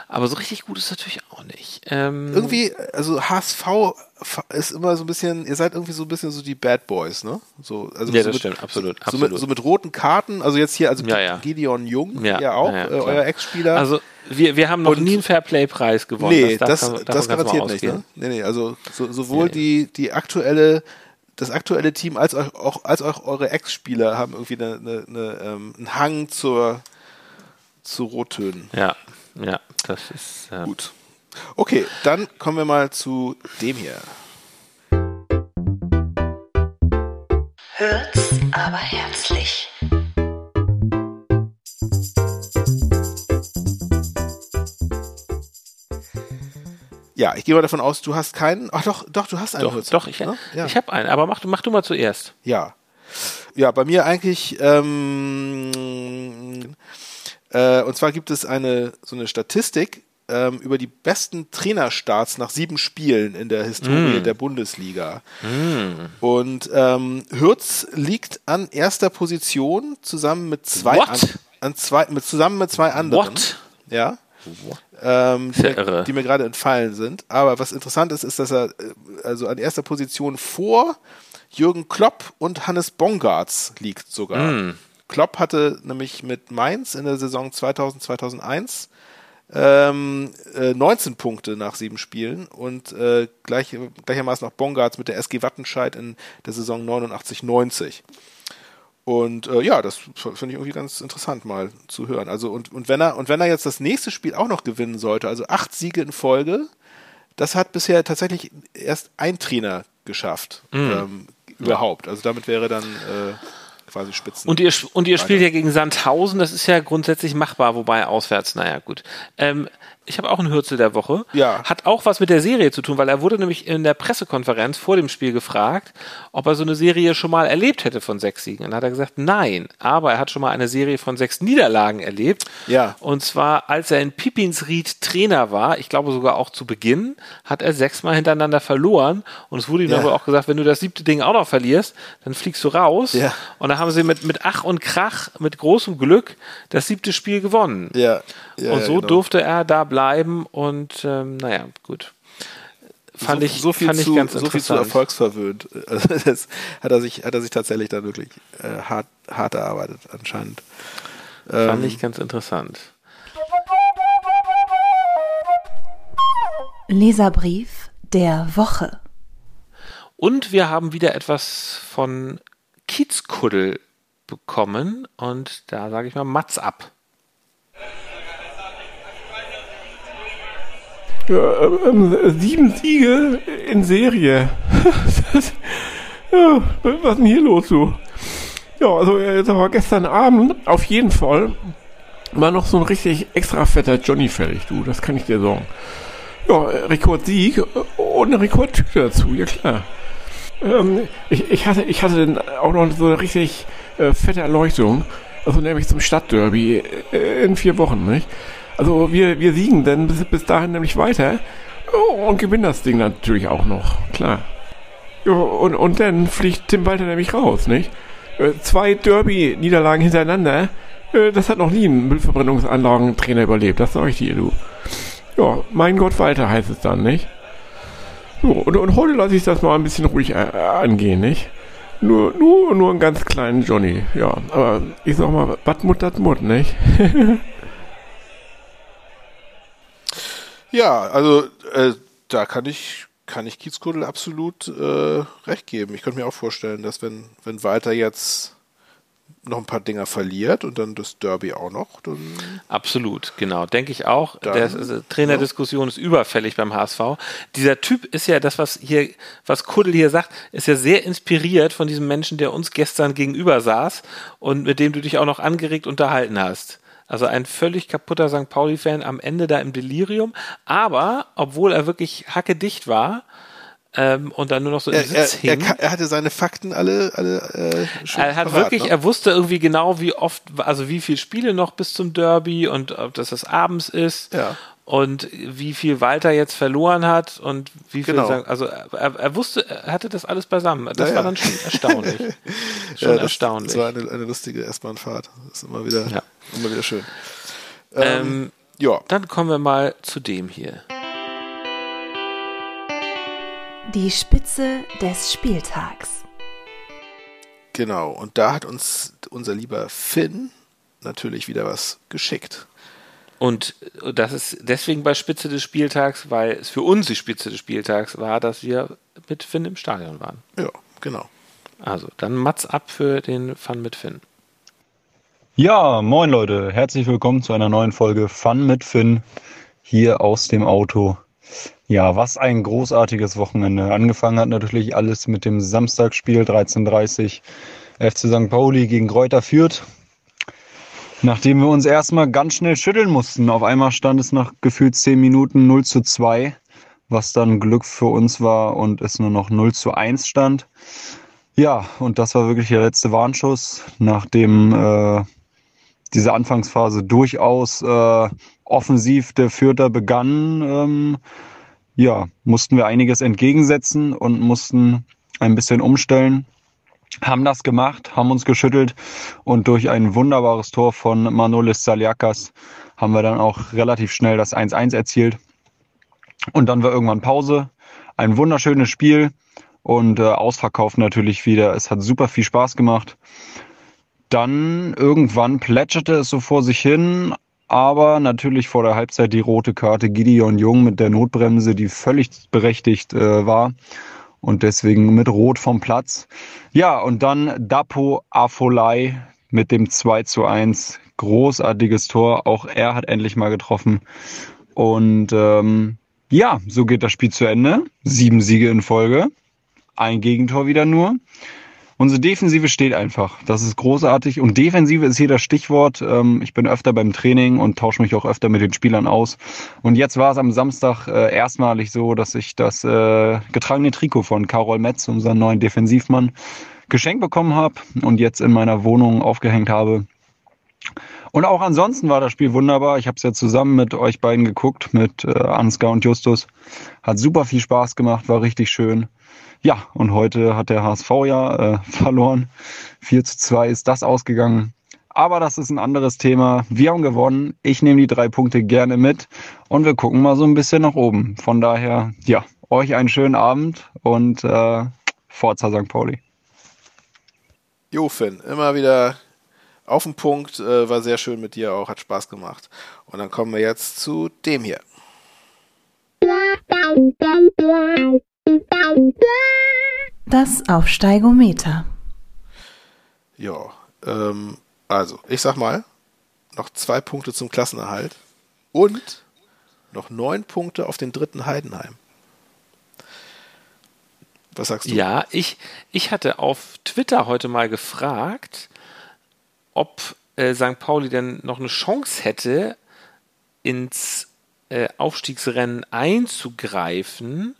Aber so richtig gut ist natürlich auch nicht. Ähm, Irgendwie, also HSV ist immer so ein bisschen, ihr seid irgendwie so ein bisschen so die Bad Boys, ne? So, also Ja, so das mit, stimmt, absolut, So absolut. mit, so mit roten Karten, also jetzt hier, also Ja, ja. Gideon Jung, Ja, ja, auch, äh, euer Ex-Spieler. Also wir, wir haben noch Und- nie einen Fairplay-Preis gewonnen. nee, das, das, du mal garantiert nicht, ne? Nee, nee, also so, sowohl die, die aktuelle, das aktuelle Team als auch, auch als auch eure Ex-Spieler haben irgendwie eine, eine, eine, ähm, einen Hang zur, zu Rottönen. Ja, ja, das ist äh, Gut. Okay, dann kommen wir mal zu dem hier. Hurts aber herzlich. Ja, ich gehe mal davon aus, du hast keinen. Ach doch, doch, du hast einen. Doch, doch, ich, ne? ja. ich habe einen, aber mach, du- mach du mal zuerst. Ja. Ja, bei mir eigentlich, ähm, äh, und zwar gibt es eine, so eine Statistik ähm, über die besten Trainerstarts nach sieben Spielen in der Historie der Bundesliga. Und ähm, Hürz liegt an erster Position zusammen mit zwei, What? an, an zwei mit, zusammen mit zwei anderen. What? Ja. Ähm, die, mir, die mir gerade entfallen sind. Aber was interessant ist, ist, dass er äh, also an erster Position vor Jürgen Klopp und Hannes Bongartz liegt sogar. Hm. Klopp hatte nämlich mit Mainz in der Saison 2000, 2001 ähm, äh, 19 Punkte nach sieben Spielen und äh, gleich, gleichermaßen auch Bongartz mit der SG Wattenscheid in der Saison 89, 90. Und äh, ja, das finde ich irgendwie ganz interessant mal zu hören. Also und, und wenn er und wenn er jetzt das nächste Spiel auch noch gewinnen sollte, also acht Siege in Folge, das hat bisher tatsächlich erst ein Trainer geschafft ähm, überhaupt. Also damit wäre dann äh, quasi Spitzen. Und ihr, und ihr spielt ja gegen Sandhausen, das ist ja grundsätzlich machbar, wobei auswärts, naja, gut. Ähm, ich habe auch einen Hürzel der Woche. Ja. Hat auch was mit der Serie zu tun, weil er wurde nämlich in der Pressekonferenz vor dem Spiel gefragt, ob er so eine Serie schon mal erlebt hätte von sechs Siegen. Und dann hat er gesagt, nein. Aber er hat schon mal eine Serie von sechs Niederlagen erlebt. Ja. Und zwar, als er in Pipinsried Trainer war, ich glaube sogar auch zu Beginn, hat er sechsmal hintereinander verloren. Und es wurde ihm Ja. aber auch gesagt, wenn du das siebte Ding auch noch verlierst, dann fliegst du raus. Ja. Und da haben sie mit, mit Ach und Krach, mit großem Glück, das siebte Spiel gewonnen. ja, ja, und ja, so genau. durfte er da bleiben und ähm, naja, gut. Fand so, ich, so viel fand zu, ich ganz so viel zu erfolgsverwöhnt. Also das hat er sich, hat er sich tatsächlich dann wirklich äh, hart, hart erarbeitet anscheinend. Fand Ähm, ich ganz interessant. Leserbrief der Woche. Und wir haben wieder etwas von Kiezkuddel bekommen und da sage ich mal Mats ab. Ja, ähm, sieben Siege in Serie. Ja, was ist denn hier los, du? Ja, also äh, jetzt aber gestern Abend auf jeden Fall war noch so ein richtig extra fetter Johnny fällig, du, das kann ich dir sagen. Ja, Rekordsieg äh, und eine Rekordtüte dazu, ja klar. Ähm, ich, ich, hatte, ich hatte dann auch noch so eine richtig äh, fette Erleuchtung, also nämlich zum Stadtderby äh, in vier Wochen, nicht? Also wir, wir siegen dann bis, bis dahin nämlich weiter oh, und gewinnen das Ding natürlich auch noch, klar. Und, und dann fliegt Tim Walter nämlich raus, nicht? Äh, zwei Derby-Niederlagen hintereinander, äh, das hat noch nie ein Müllverbrennungsanlagentrainer überlebt, das sag ich dir, du. Ja, mein Gott, Walter heißt es dann, nicht? So, und, und heute lasse ich das mal ein bisschen ruhig äh, angehen, nicht? Nur, nur, nur einen ganz kleinen Johnny, ja. Aber ich sag mal, wat mut, dat mut, nicht? Ja, also äh, da kann ich kann ich Kiezkuddel absolut äh, recht geben. Ich könnte mir auch vorstellen, dass wenn wenn Walter jetzt noch ein paar Dinger verliert und dann das Derby auch noch, dann Absolut, genau, denke ich auch. Dann, Der äh, Trainerdiskussion ist überfällig beim HSV. Dieser Typ ist ja das, was hier, was Kuddel hier sagt, ist ja sehr inspiriert von diesem Menschen, der uns gestern gegenüber saß und mit dem du dich auch noch angeregt unterhalten hast. Also ein völlig kaputter St. Pauli-Fan am Ende da im Delirium, aber obwohl er wirklich hackedicht war ähm, und dann nur noch so im er, er, Sitz er, hing. ka- er hatte seine Fakten alle alle äh, schon Er hat parat, wirklich, ne? er wusste irgendwie genau, wie oft, also wie viele Spiele noch bis zum Derby und ob das das abends ist Ja. und wie viel Walter jetzt verloren hat und wie viel, Genau. also er, er wusste, er hatte das alles beisammen. Das Ja, war dann schon erstaunlich. Schon Ja, das, erstaunlich. Das war eine, eine lustige S-Bahn-Fahrt. Das ist immer wieder, Ja. Immer wieder schön. ähm, Ja, dann kommen wir mal zu dem hier. Die Spitze des Spieltags. genau. Und da hat uns unser lieber Finn natürlich wieder was geschickt. Und das ist deswegen bei Spitze des Spieltags, weil es für uns die Spitze des Spieltags war, dass wir mit Finn im Stadion waren. Ja, genau. Also, dann Mats ab für den Fun mit Finn. Ja, moin Leute, herzlich willkommen zu einer neuen Folge Fun mit Finn hier aus dem Auto. Ja, was ein großartiges Wochenende. Angefangen hat natürlich alles mit dem Samstagsspiel 13.30 FC St. Pauli gegen Kräuter führt. Nachdem wir uns erstmal ganz schnell schütteln mussten. Auf einmal stand es nach gefühlt 10 Minuten 0 zu 2, was dann Glück für uns war und es nur noch 0 zu 1 stand. Ja, und das war wirklich der letzte Warnschuss, nachdem äh, diese Anfangsphase durchaus äh, offensiv der Fürther begann. Ähm, ja, mussten wir einiges entgegensetzen und mussten ein bisschen umstellen haben das gemacht, haben uns geschüttelt und durch ein wunderbares Tor von Manolis Saliakas haben wir dann auch relativ schnell das 1-1 erzielt. Und dann war irgendwann Pause. Ein wunderschönes Spiel und äh, ausverkauft natürlich wieder. Es hat super viel Spaß gemacht. Dann irgendwann plätscherte es so vor sich hin, aber natürlich vor der Halbzeit die rote Karte Gideon Jung mit der Notbremse, die völlig berechtigt äh, war und deswegen mit Rot vom Platz. Ja, und dann Dapo Afolai mit dem 2 zu 1. Großartiges Tor. Auch er hat endlich mal getroffen. Und ähm, ja, so geht das Spiel zu Ende. Sieben Siege in Folge. Ein Gegentor wieder nur. Unsere Defensive steht einfach. Das ist großartig. Und Defensive ist hier das Stichwort. Ähm, ich bin öfter beim Training und tausche mich auch öfter mit den Spielern aus. Und jetzt war es am Samstag äh, erstmalig so, dass ich das äh, getragene Trikot von Karol Metz, unseren neuen Defensivmann, geschenkt bekommen habe und jetzt in meiner Wohnung aufgehängt habe. Und auch ansonsten war das Spiel wunderbar. Ich habe es ja zusammen mit euch beiden geguckt, mit äh, Ansgar und Justus. Hat super viel Spaß gemacht, war richtig schön. Ja, und heute hat der HSV ja äh, verloren. 4 zu 2 ist das ausgegangen. Aber das ist ein anderes Thema. Wir haben gewonnen. Ich nehme die drei Punkte gerne mit und wir gucken mal so ein bisschen nach oben. Von daher, ja, euch einen schönen Abend und äh, Forza St. Pauli. Jo, Finn, immer wieder auf den Punkt. Äh, war sehr schön mit dir auch, hat Spaß gemacht. Und dann kommen wir jetzt zu dem hier. Das Aufsteigometer. Ja, ähm, also, ich sag mal, noch zwei Punkte zum Klassenerhalt und noch neun Punkte auf den dritten Heidenheim. Was sagst du? Ja, ich, ich hatte auf Twitter heute mal gefragt, ob äh, St. Pauli denn noch eine Chance hätte, ins äh, Aufstiegsrennen einzugreifen.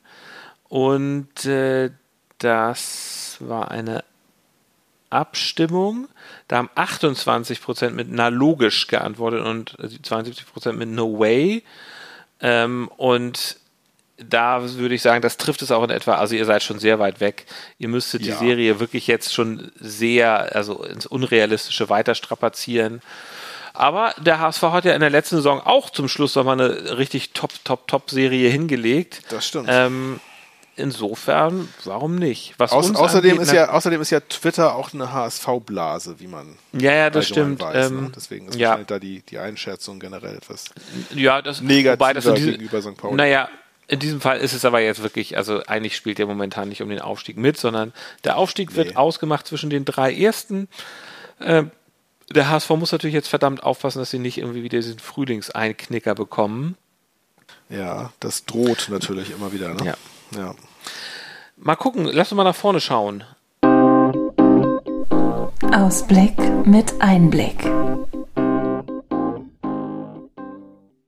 Und äh, das war eine Abstimmung. Da haben 28 Prozent mit na logisch geantwortet und 72 Prozent mit no way. Ähm, und da würde ich sagen, das trifft es auch in etwa. Also ihr seid schon sehr weit weg. Ihr müsstet ja. die Serie wirklich jetzt schon sehr, also ins Unrealistische weiter strapazieren. Aber der HSV hat ja in der letzten Saison auch zum Schluss nochmal eine richtig top, top, top Serie hingelegt. Das stimmt. Ähm, insofern, warum nicht? Was Aus, außerdem, angeht, ist ja, außerdem ist ja Twitter auch eine HSV-Blase, wie man ja, ja, das stimmt. Weiß, ne? ähm, ne? Deswegen ist ja. da die, die Einschätzung generell etwas ja, das, negativer wobei das diese, gegenüber St. Pauli. Naja, in diesem Fall ist es aber jetzt wirklich, also eigentlich spielt er momentan nicht um den Aufstieg mit, sondern der Aufstieg nee. wird ausgemacht zwischen den drei ersten. Äh, der HSV muss natürlich jetzt verdammt aufpassen, dass sie nicht irgendwie wieder diesen Frühlingseinknicker bekommen. Ja, das droht natürlich immer wieder. Ne? Ja. ja. Mal gucken, lass uns mal nach vorne schauen. Ausblick mit Einblick.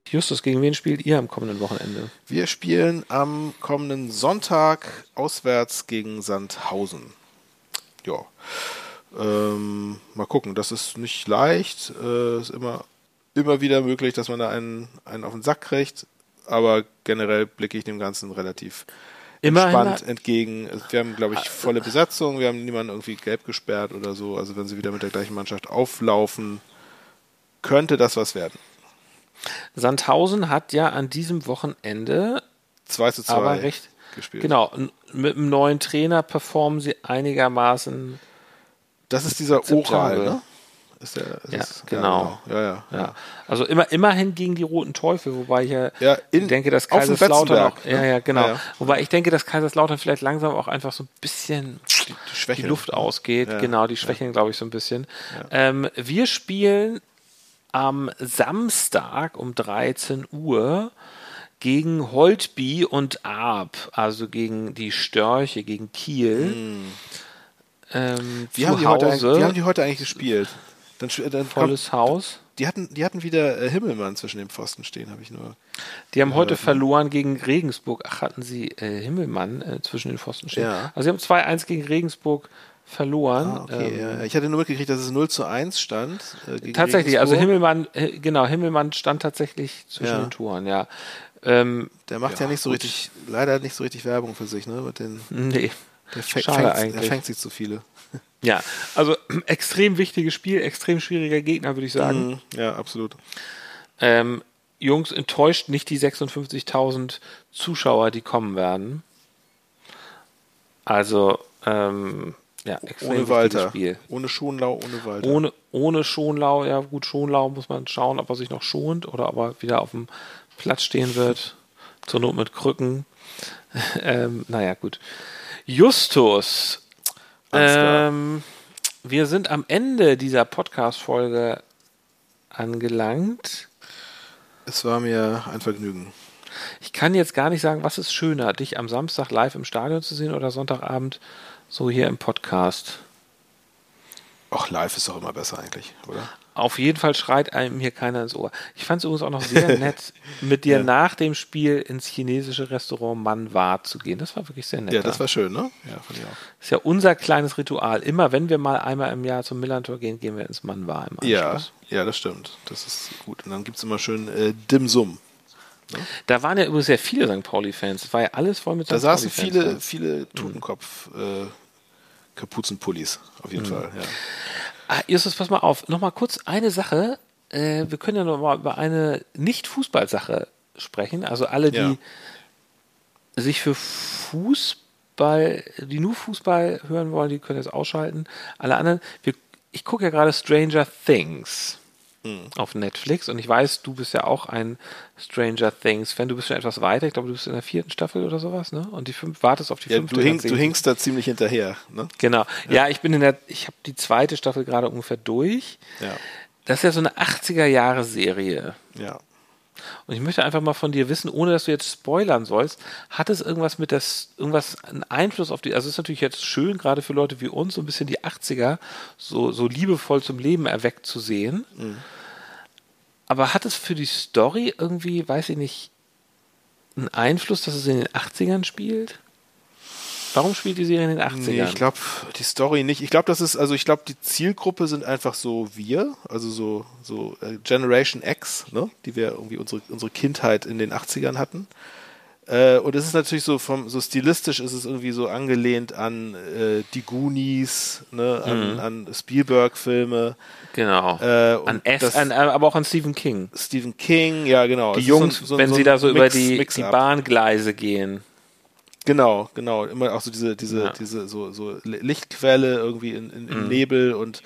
Justus, gegen wen spielt ihr am kommenden Wochenende? Wir spielen am kommenden Sonntag auswärts gegen Sandhausen. Ja. Ähm, mal gucken, das ist nicht leicht. Äh, ist immer, immer wieder möglich, dass man da einen, einen auf den Sack kriegt. Aber generell blicke ich dem Ganzen relativ entspannt entgegen. Wir haben, glaube ich, volle Besatzung. Wir haben niemanden irgendwie gelb gesperrt oder so. Also wenn sie wieder mit der gleichen Mannschaft auflaufen, könnte das was werden. Sandhausen hat ja an diesem Wochenende 2 zu 2 aber recht, gespielt. Genau, mit einem neuen Trainer performen sie einigermaßen. Das ist dieser Oral, ne? Ist der, ist ja, das, genau. Ja, ja, ja, ja, Also immer, immerhin gegen die Roten Teufel, wobei ich ja, ja in, denke, dass Kaiserslautern auch, ne? ja, ja, genau. Wobei ich denke, dass Kaiserslautern vielleicht langsam auch einfach so ein bisschen die, die, die Luft ausgeht. Genau, die schwächeln, glaube ich, so ein bisschen. Ähm, wir spielen am Samstag um 13 Uhr gegen Holtby und Arp, also gegen die Störche, gegen Kiel. Mm. ähm, Wie zu haben, die heute, wie haben die heute eigentlich gespielt? Dann, sch- dann kommt, volles Haus. die, hatten, die hatten wieder äh, Himmelmann zwischen den Pfosten stehen, habe ich nur. Die haben heute verloren gegen Regensburg. Ach, hatten sie äh, Himmelmann äh, zwischen den Pfosten stehen. Ja. Also sie haben 2-1 gegen Regensburg verloren. Ah, okay, Ähm, ja. Ich hatte nur mitgekriegt, dass es 0 zu 1 stand. Äh, Tatsächlich, also Regensburg. Himmelmann, äh, genau, Himmelmann stand tatsächlich zwischen Ja. den Toren, ja. Ähm, Der macht ja, nicht so richtig, leider nicht so richtig Werbung für sich, ne? Mit den, nee. Der fä- Schade fängt, eigentlich. Er fängt sich zu viele. Ja, also extrem wichtiges Spiel, extrem schwieriger Gegner, würde ich sagen. Mhm. Ja, absolut. Ähm, Jungs, enttäuscht nicht die 56.000 Zuschauer, die kommen werden. Also, ähm, ja, extrem Ohne wichtiges Walter. Spiel. Ohne Schonlau, ohne Walter. Ohne, ohne Schonlau, ja gut, Schonlau muss man schauen, ob er sich noch schont oder ob er wieder auf dem Platz stehen wird. Zur Not mit Krücken. ähm, naja, gut. Justus. Ähm, wir sind am Ende dieser Podcast-Folge angelangt. Es war mir ein Vergnügen. Ich kann jetzt gar nicht sagen, was ist schöner, dich am Samstag live im Stadion zu sehen oder Sonntagabend so hier im Podcast. Auch live ist doch immer besser eigentlich, oder? Auf jeden Fall schreit einem hier keiner ins Ohr. Ich fand es übrigens auch noch sehr nett, mit dir Ja. nach dem Spiel ins chinesische Restaurant Manwa zu gehen. Das war wirklich sehr nett. Ja, da. das war schön, ne? Ja, fand ich auch. Das ist ja unser kleines Ritual. Immer wenn wir mal einmal im Jahr zum Millantor gehen, gehen wir ins Manwa im Ja, Anschluss. ja, das stimmt. Das ist gut. Und dann gibt es immer schön äh, Dim Sum. Da waren ja übrigens sehr viele St. Pauli-Fans. Das war ja alles voll mit St. Da saßen Pauli-Fans viele, da. viele Totenkopf äh, Kapuzenpullis, auf jeden Fall. Ja. Ah, Justus, pass mal auf. Noch mal kurz eine Sache. Äh, wir können ja noch mal über eine Nicht-Fußball-Sache sprechen. Also alle, die Ja. sich für Fußball, die nur Fußball hören wollen, die können jetzt ausschalten. Alle anderen, wir, ich gucke ja gerade Stranger Things Hm. auf Netflix und ich weiß, du bist ja auch ein Stranger Things-Fan. Du bist schon etwas weiter. Ich glaube, du bist in der vierten Staffel oder sowas, ne? Und die fünf, wartest auf die Ja, fünfte. du, hingst, du hinkst da ziemlich hinterher. Ne? Genau. Ja, ich bin in der, ich habe die zweite Staffel gerade ungefähr durch. Ja. Das ist ja so eine 80er-Jahre-Serie. ja. Und ich möchte einfach mal von dir wissen, ohne dass du jetzt spoilern sollst, hat es irgendwas mit das, irgendwas, einen Einfluss auf die, also es ist natürlich jetzt schön, gerade für Leute wie uns, so ein bisschen die 80er so, so liebevoll zum Leben erweckt zu sehen. Aber hat es für die Story irgendwie, weiß ich nicht, einen Einfluss, dass es in den 80ern spielt? Warum spielt die Serie in den 80ern? Nee, ich glaube, die Story nicht. Ich glaube, das ist, also ich glaube, die Zielgruppe sind einfach so wir, also so, so äh, Generation X, ne? die wir irgendwie unsere, unsere Kindheit in den 80ern hatten. Äh, und es ist natürlich so vom, so stilistisch ist es irgendwie so angelehnt an äh, die Goonies, ne? an, an Spielberg-Filme. genau. Äh, an S, an, aber auch an Stephen King. Stephen King, ja genau. Die Es ist so ein- Jungs, so ein- wenn so sie da so über Mix- die, die Mix-up. Bahngleise gehen. Genau, genau. Immer auch so diese, diese, Ja. diese so, so Lichtquelle irgendwie in, in, Mhm. im Nebel und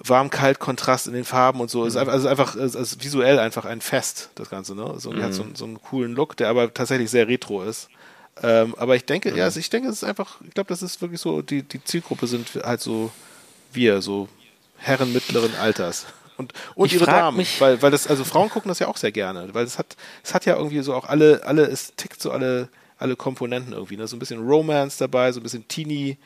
Warm-Kalt-Kontrast in den Farben und so. Mhm. Ist einfach, also einfach es ist visuell einfach ein Fest, das Ganze, ne? So, und Hat Mhm. so, einen- so einen coolen Look, der aber tatsächlich sehr retro ist. Ähm, aber ich denke, Mhm. ja, also ich denke, es ist einfach, ich glaube, das ist wirklich so, die, die Zielgruppe sind halt so wir, so Herren mittleren Alters. Und, und Ich ihre Damen, mich- weil, weil das, also Frauen gucken das ja auch sehr gerne, weil es hat, es hat ja irgendwie so auch alle, alle, es tickt so alle, alle Komponenten irgendwie, ne? So ein bisschen Romance dabei, so ein bisschen Teenie,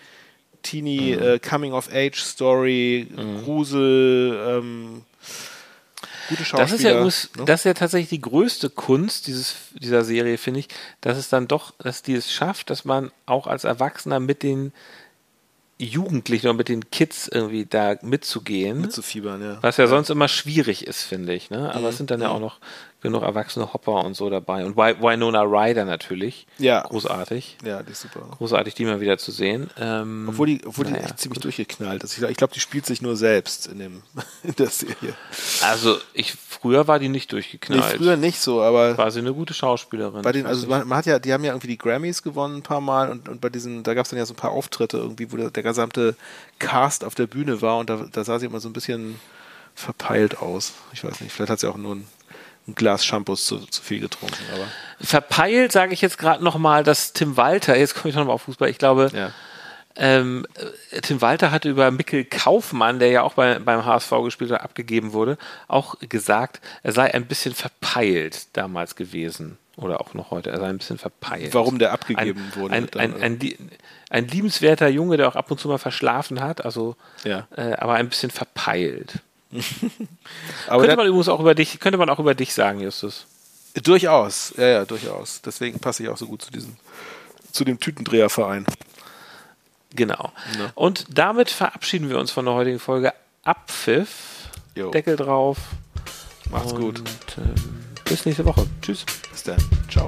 Teenie Mhm. äh, Coming of Age Story, Grusel, ähm, gute Schauspieler. Das ist ja übrigens, ne? das ist ja tatsächlich die größte Kunst dieses, dieser Serie, finde ich, dass es dann doch, dass die es schafft, dass man auch als Erwachsener mit den Jugendlichen oder mit den Kids irgendwie da mitzugehen. mitzufiebern, ja. was ja sonst immer schwierig ist, finde ich. Ne? Aber Mhm. es sind dann ja auch noch genug erwachsene Hopper und so dabei. Und Winona Ryder natürlich. Ja. Großartig. Ja, die ist super. Großartig, die mal wieder zu sehen. Ähm, Obwohl die, obwohl die naja, echt ziemlich durchgeknallt ist. Ich, ich glaube, die spielt sich nur selbst in, dem, in der Serie. Also, ich, früher war die nicht Nee, durchgeknallt. früher nicht so, aber war sie eine gute Schauspielerin. bei den, also man, man hat ja, die haben ja irgendwie die Grammys gewonnen ein paar Mal und, und bei diesen, da gab es dann ja so ein paar Auftritte irgendwie, wo der, der gesamte Cast auf der Bühne war und da, da sah sie immer so ein bisschen verpeilt aus. Ich weiß nicht, vielleicht hat sie auch nur ein, ein Glas Shampoos zu, zu viel getrunken, aber Verpeilt sage ich jetzt gerade nochmal, dass Tim Walter, jetzt komme ich nochmal auf Fußball, ich glaube, ja. Ähm, äh, Tim Walter hatte über Mikkel Kaufmann, der ja auch bei, beim HSV gespielt hat, abgegeben wurde, auch gesagt, er sei ein bisschen verpeilt damals gewesen. Oder auch noch heute. Er sei ein bisschen verpeilt. Warum der abgegeben ein, wurde. Ein, ein, ein, ein, liebenswerter Junge, der auch ab und zu mal verschlafen hat, also ja. äh, aber ein bisschen verpeilt. könnte man übrigens auch über dich, könnte man auch über dich sagen, Justus. Durchaus, ja, ja, durchaus. Deswegen passe ich auch so gut zu diesem, zu dem Tütendreherverein. Genau. Ja. Und damit verabschieden wir uns von der heutigen Folge. Abpfiff. Jo. Deckel drauf. Macht's Und, gut. Ähm, bis nächste Woche. Tschüss. Bis dann. Ciao.